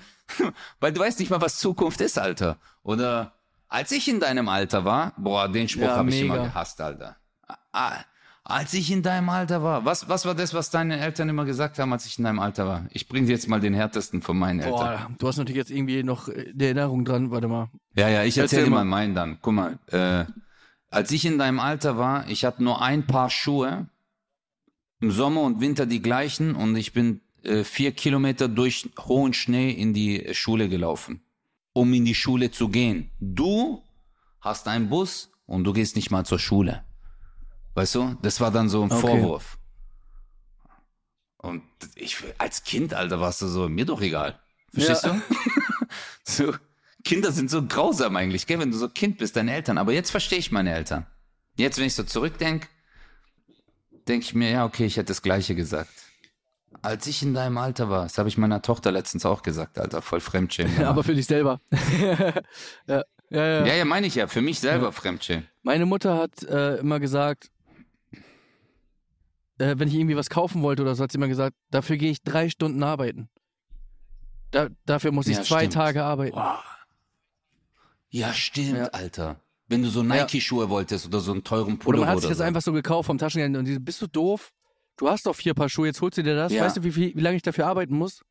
weil du weißt nicht mal, was Zukunft ist, Alter. Oder als ich in deinem Alter war, boah, den Spruch Ja, habe ich immer gehasst, Alter. Ah, Als ich in deinem Alter war, was, was war das, was deine Eltern immer gesagt haben, als ich in deinem Alter war? Ich bring dir jetzt mal den härtesten von meinen Eltern. Boah, du hast natürlich jetzt irgendwie noch äh, die Erinnerung dran. Warte mal. Ja, ja, ich Erzähl erzähle dir mal. meinen dann. Guck mal, äh, als ich in deinem Alter war, ich hatte nur ein Paar Schuhe, im Sommer und Winter die gleichen und ich bin äh, vier Kilometer durch hohen Schnee in die Schule gelaufen, um in die Schule zu gehen. Du hast einen Bus und du gehst nicht mal zur Schule. Weißt du? Das war dann so ein Okay. Vorwurf. Und ich, als Kind, Alter, warst du so, mir doch egal. Verstehst Ja. du? so, Kinder sind so grausam eigentlich, gell, wenn du so Kind bist, deine Eltern. Aber jetzt verstehe ich meine Eltern. Jetzt, wenn ich so zurückdenke, denke ich mir, ja, okay, ich hätte das Gleiche gesagt. Als ich in deinem Alter war, das habe ich meiner Tochter letztens auch gesagt, Alter, voll Fremdschämen. Aber für dich selber. ja, ja, ja. ja, ja, meine ich ja, für mich selber Fremdschämen. Meine Mutter hat äh, immer gesagt, äh, wenn ich irgendwie was kaufen wollte oder so, hat sie immer gesagt, dafür gehe ich drei Stunden arbeiten. Da, dafür muss ich Ja, zwei stimmt. Tage arbeiten. Ja, stimmt, Ja. Alter. Wenn du so Nike-Schuhe wolltest oder so einen teuren Oder Pullover man hat sich oder das so. einfach so gekauft vom Taschengeld und die so, bist du doof? Du hast doch vier Paar Schuhe, jetzt holst du dir das. Ja. Weißt du, wie, viel, wie lange ich dafür arbeiten muss?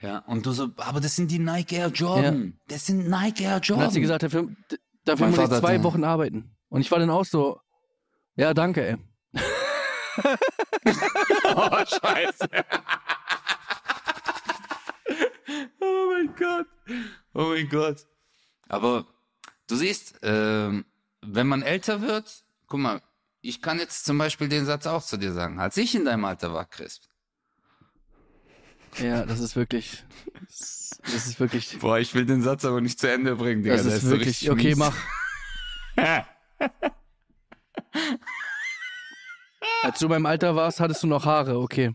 Ja, und du so, aber das sind die Nike Air Jordan. Das sind Nike Air Und Jordan. dann hat sie gesagt, dafür, dafür Mein muss ich Vater hat zwei ja- Wochen arbeiten. Und ich war dann auch so, ja, danke, ey. Oh, scheiße. oh mein Gott. Oh mein Gott. Aber du siehst, ähm, wenn man älter wird, guck mal, ich kann jetzt zum Beispiel den Satz auch zu dir sagen. Als ich in deinem Alter war, Chris. Ja, das ist wirklich. Das das ist wirklich. Boah, ich will den Satz aber nicht zu Ende bringen, Digga. Das ist so wirklich. richtig Okay, mies. mach. Als du meinem Alter warst, hattest du noch Haare, okay.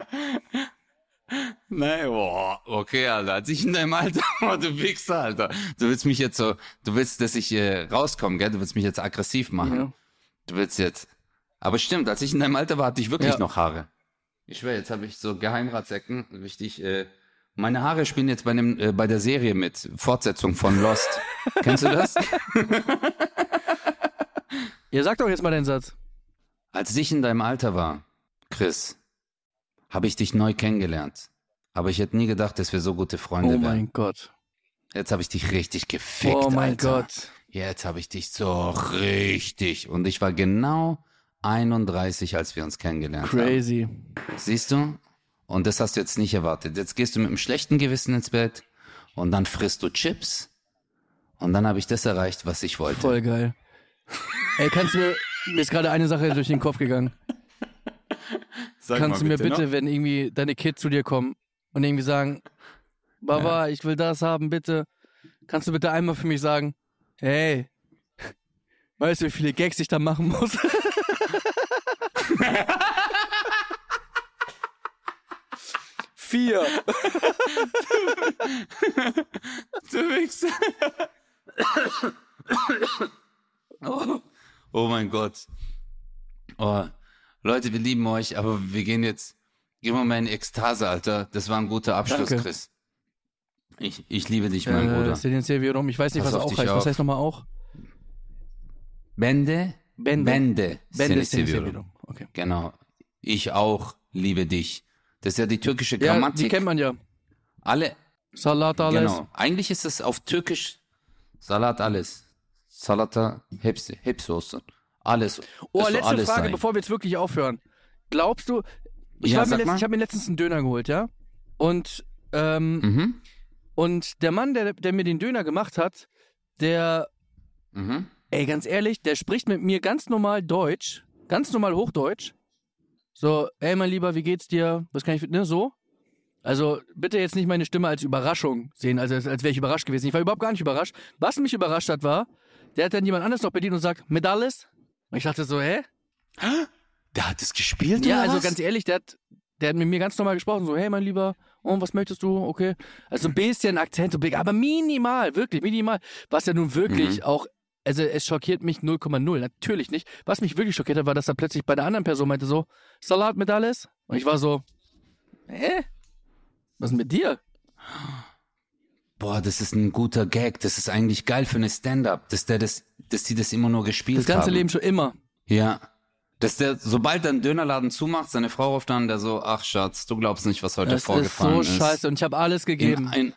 Nein, boah, okay, Alter. Als ich in deinem Alter war, du Wichser, Alter. Du willst mich jetzt so, du willst, dass ich äh, rauskomme, gell? Du willst mich jetzt aggressiv machen. Ja. Du willst jetzt. Aber stimmt, als ich in deinem Alter war, hatte ich wirklich Ja. noch Haare. Ich schwör, jetzt habe ich so Geheimratsecken, richtig. Äh, meine Haare spielen jetzt bei, einem, äh, bei der Serie mit, Fortsetzung von Lost. Kennst du das? Ihr sagt doch jetzt mal den Satz. Als ich in deinem Alter war, Chris, habe ich dich neu kennengelernt. Aber ich hätte nie gedacht, dass wir so gute Freunde Oh wären. mein Gott. Jetzt habe ich dich richtig gefickt, oh mein Alter. Gott. Jetzt habe ich dich so richtig. Und ich war genau 31, als wir uns kennengelernt Crazy. haben. Siehst du? Und das hast du jetzt nicht erwartet. Jetzt gehst du mit einem schlechten Gewissen ins Bett und dann frisst du Chips. Und dann habe ich das erreicht, was ich wollte. Voll geil. Ey, kannst du mir. Mir ist gerade eine Sache durch den Kopf gegangen. Sag kannst du mir bitte, noch. wenn irgendwie deine Kids zu dir kommen und irgendwie sagen, Baba, ich will das haben, bitte. Kannst du bitte einmal für mich sagen, hey, weißt du, wie viele Gags ich da machen muss? Vier. Du Wichser. oh. Oh mein Gott. Oh. Leute, wir lieben euch, aber wir gehen jetzt. Gehen wir mal in Ekstase, Alter. Das war ein guter Abschluss, Danke. Chris. Ich, ich liebe dich, mein Äh, Bruder. Virum. Ich weiß nicht, Pass was auch heißt. auf. Was heißt nochmal auch? Bende? Bende. Bende. Bende Silencio Silencio Virum. Virum. Okay. Genau. Ich auch liebe dich. Das ist ja die türkische Ja, Grammatik. die kennt man ja. Alle, Salat alles. Genau. Eigentlich ist es auf Türkisch Salat alles. Salata, hepsi, hepsi olsun. Alles. Oh, letzte alles Frage, sein. bevor wir jetzt wirklich aufhören. Glaubst du, ich, Ja, war mir letzt, ich habe mir letztens einen Döner geholt, ja? Und, ähm, Mhm. und der Mann, der, der mir den Döner gemacht hat, der, Mhm. ey, ganz ehrlich, der spricht mit mir ganz normal Deutsch, ganz normal Hochdeutsch. So, ey, mein Lieber, wie geht's dir? Was kann ich, ne, so? Also, bitte jetzt nicht meine Stimme als Überraschung sehen, also als, als wäre ich überrascht gewesen. Ich war überhaupt gar nicht überrascht. Was mich überrascht hat, war, der hat dann jemand anderes noch bedient und sagt, mit alles? Und ich dachte so, hä? Der hat es gespielt, Ja, oder also was? ganz ehrlich, der hat, der hat mit mir ganz normal gesprochen, so, hey, mein Lieber, oh, was möchtest du? Okay. Also ein bisschen Akzent, so big, aber minimal, wirklich, minimal. Was ja nun wirklich Mhm. auch, also es schockiert mich 0,0, natürlich nicht. Was mich wirklich schockiert hat, war, dass er plötzlich bei der anderen Person meinte so, Salat mit alles? Und ich war so, hä? Was ist denn mit dir? Boah, das ist ein guter Gag. Das ist eigentlich geil für eine Stand-up, dass der das, dass die das immer nur gespielt Das ganze haben. Leben schon immer. Ja. Dass der, sobald er einen Dönerladen zumacht, seine Frau ruft an, der so, ach Schatz, du glaubst nicht, was heute Das ist vorgefallen so ist. scheiße und ich habe alles gegeben. In, ein,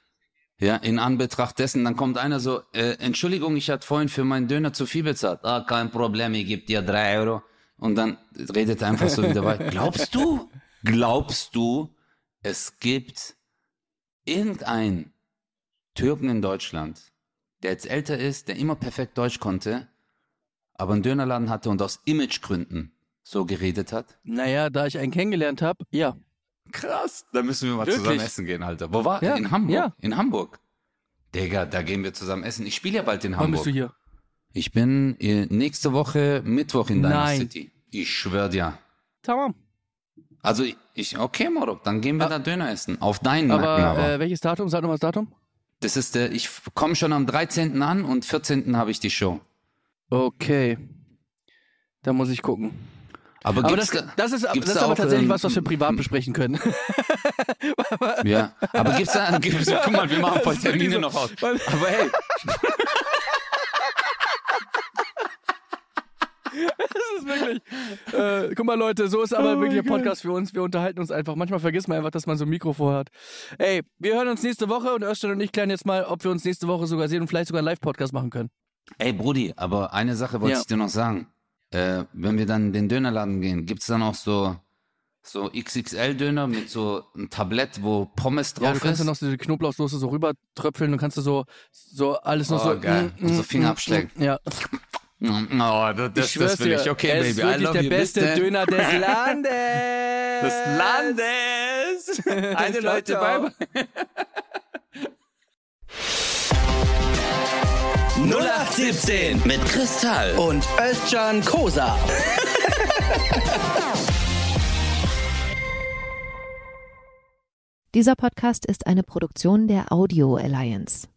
ja, in Anbetracht dessen, dann kommt einer so, äh, Entschuldigung, ich hatte vorhin für meinen Döner zu viel bezahlt. Ah, kein Problem, ich gebe dir drei Euro. Und dann redet er einfach so wieder weiter. Glaubst du, glaubst du, es gibt irgendeinen Türken in Deutschland, der jetzt älter ist, der immer perfekt Deutsch konnte, aber einen Dönerladen hatte und aus Imagegründen so geredet hat? naja, da ich einen kennengelernt habe, ja. Krass. Da müssen wir mal Wirklich? zusammen essen gehen, Alter. Wo war? Ja, In Hamburg. ja. In Hamburg. Digga, da gehen wir zusammen essen. Ich spiele ja bald in Wann Hamburg. bist du hier? Ich bin äh, nächste Woche Mittwoch in deiner Nein. City. Ich schwör dir. Tamam. Also ich, okay, Morok, dann gehen wir da Döner essen. Auf deinen Nacken Aber aber. äh, welches Datum? Sag nochmal das Datum. Das ist der, ich komme schon am 13. an und 14. habe ich die Show. Okay. Da muss ich gucken. Aber, Aber gibt's das, da, das ist, das ist aber auch, tatsächlich ähm, was, was wir privat besprechen können. Ja, aber gibt's da, gibt's, guck mal, wir machen voll Termine so. noch aus. Aber hey, Das ist wirklich. Äh, guck mal, Leute, so ist aber Oh wirklich ein Podcast für uns. Wir unterhalten uns einfach. Manchmal vergisst man einfach, dass man so ein Mikro vorhat. Ey, wir hören uns nächste Woche und Özcan und ich klären jetzt mal, ob wir uns nächste Woche sogar sehen und vielleicht sogar einen Live-Podcast machen können. Ey, Brudi, aber eine Sache wollte Ja. ich dir noch sagen. Äh, wenn wir dann in den Dönerladen gehen, gibt's dann auch so, so XXL-Döner mit so einem Tablett, wo Pommes Ja, drauf du kannst ist? ja noch so die Knoblauchsoße so rüber tröpfeln und kannst du so, so alles noch Oh, so. geil. Und so Finger mm, abschlecken. mm, Ja. Oh, das, das, schwör's das will ich. dir, Okay, er Baby, ist I wirklich love der beste dann. Döner des Landes. des Landes. Ciao, Leute, bye bye. 0817 mit Kristall und Özcan Kosa. Dieser Podcast ist eine Produktion der Audio Alliance.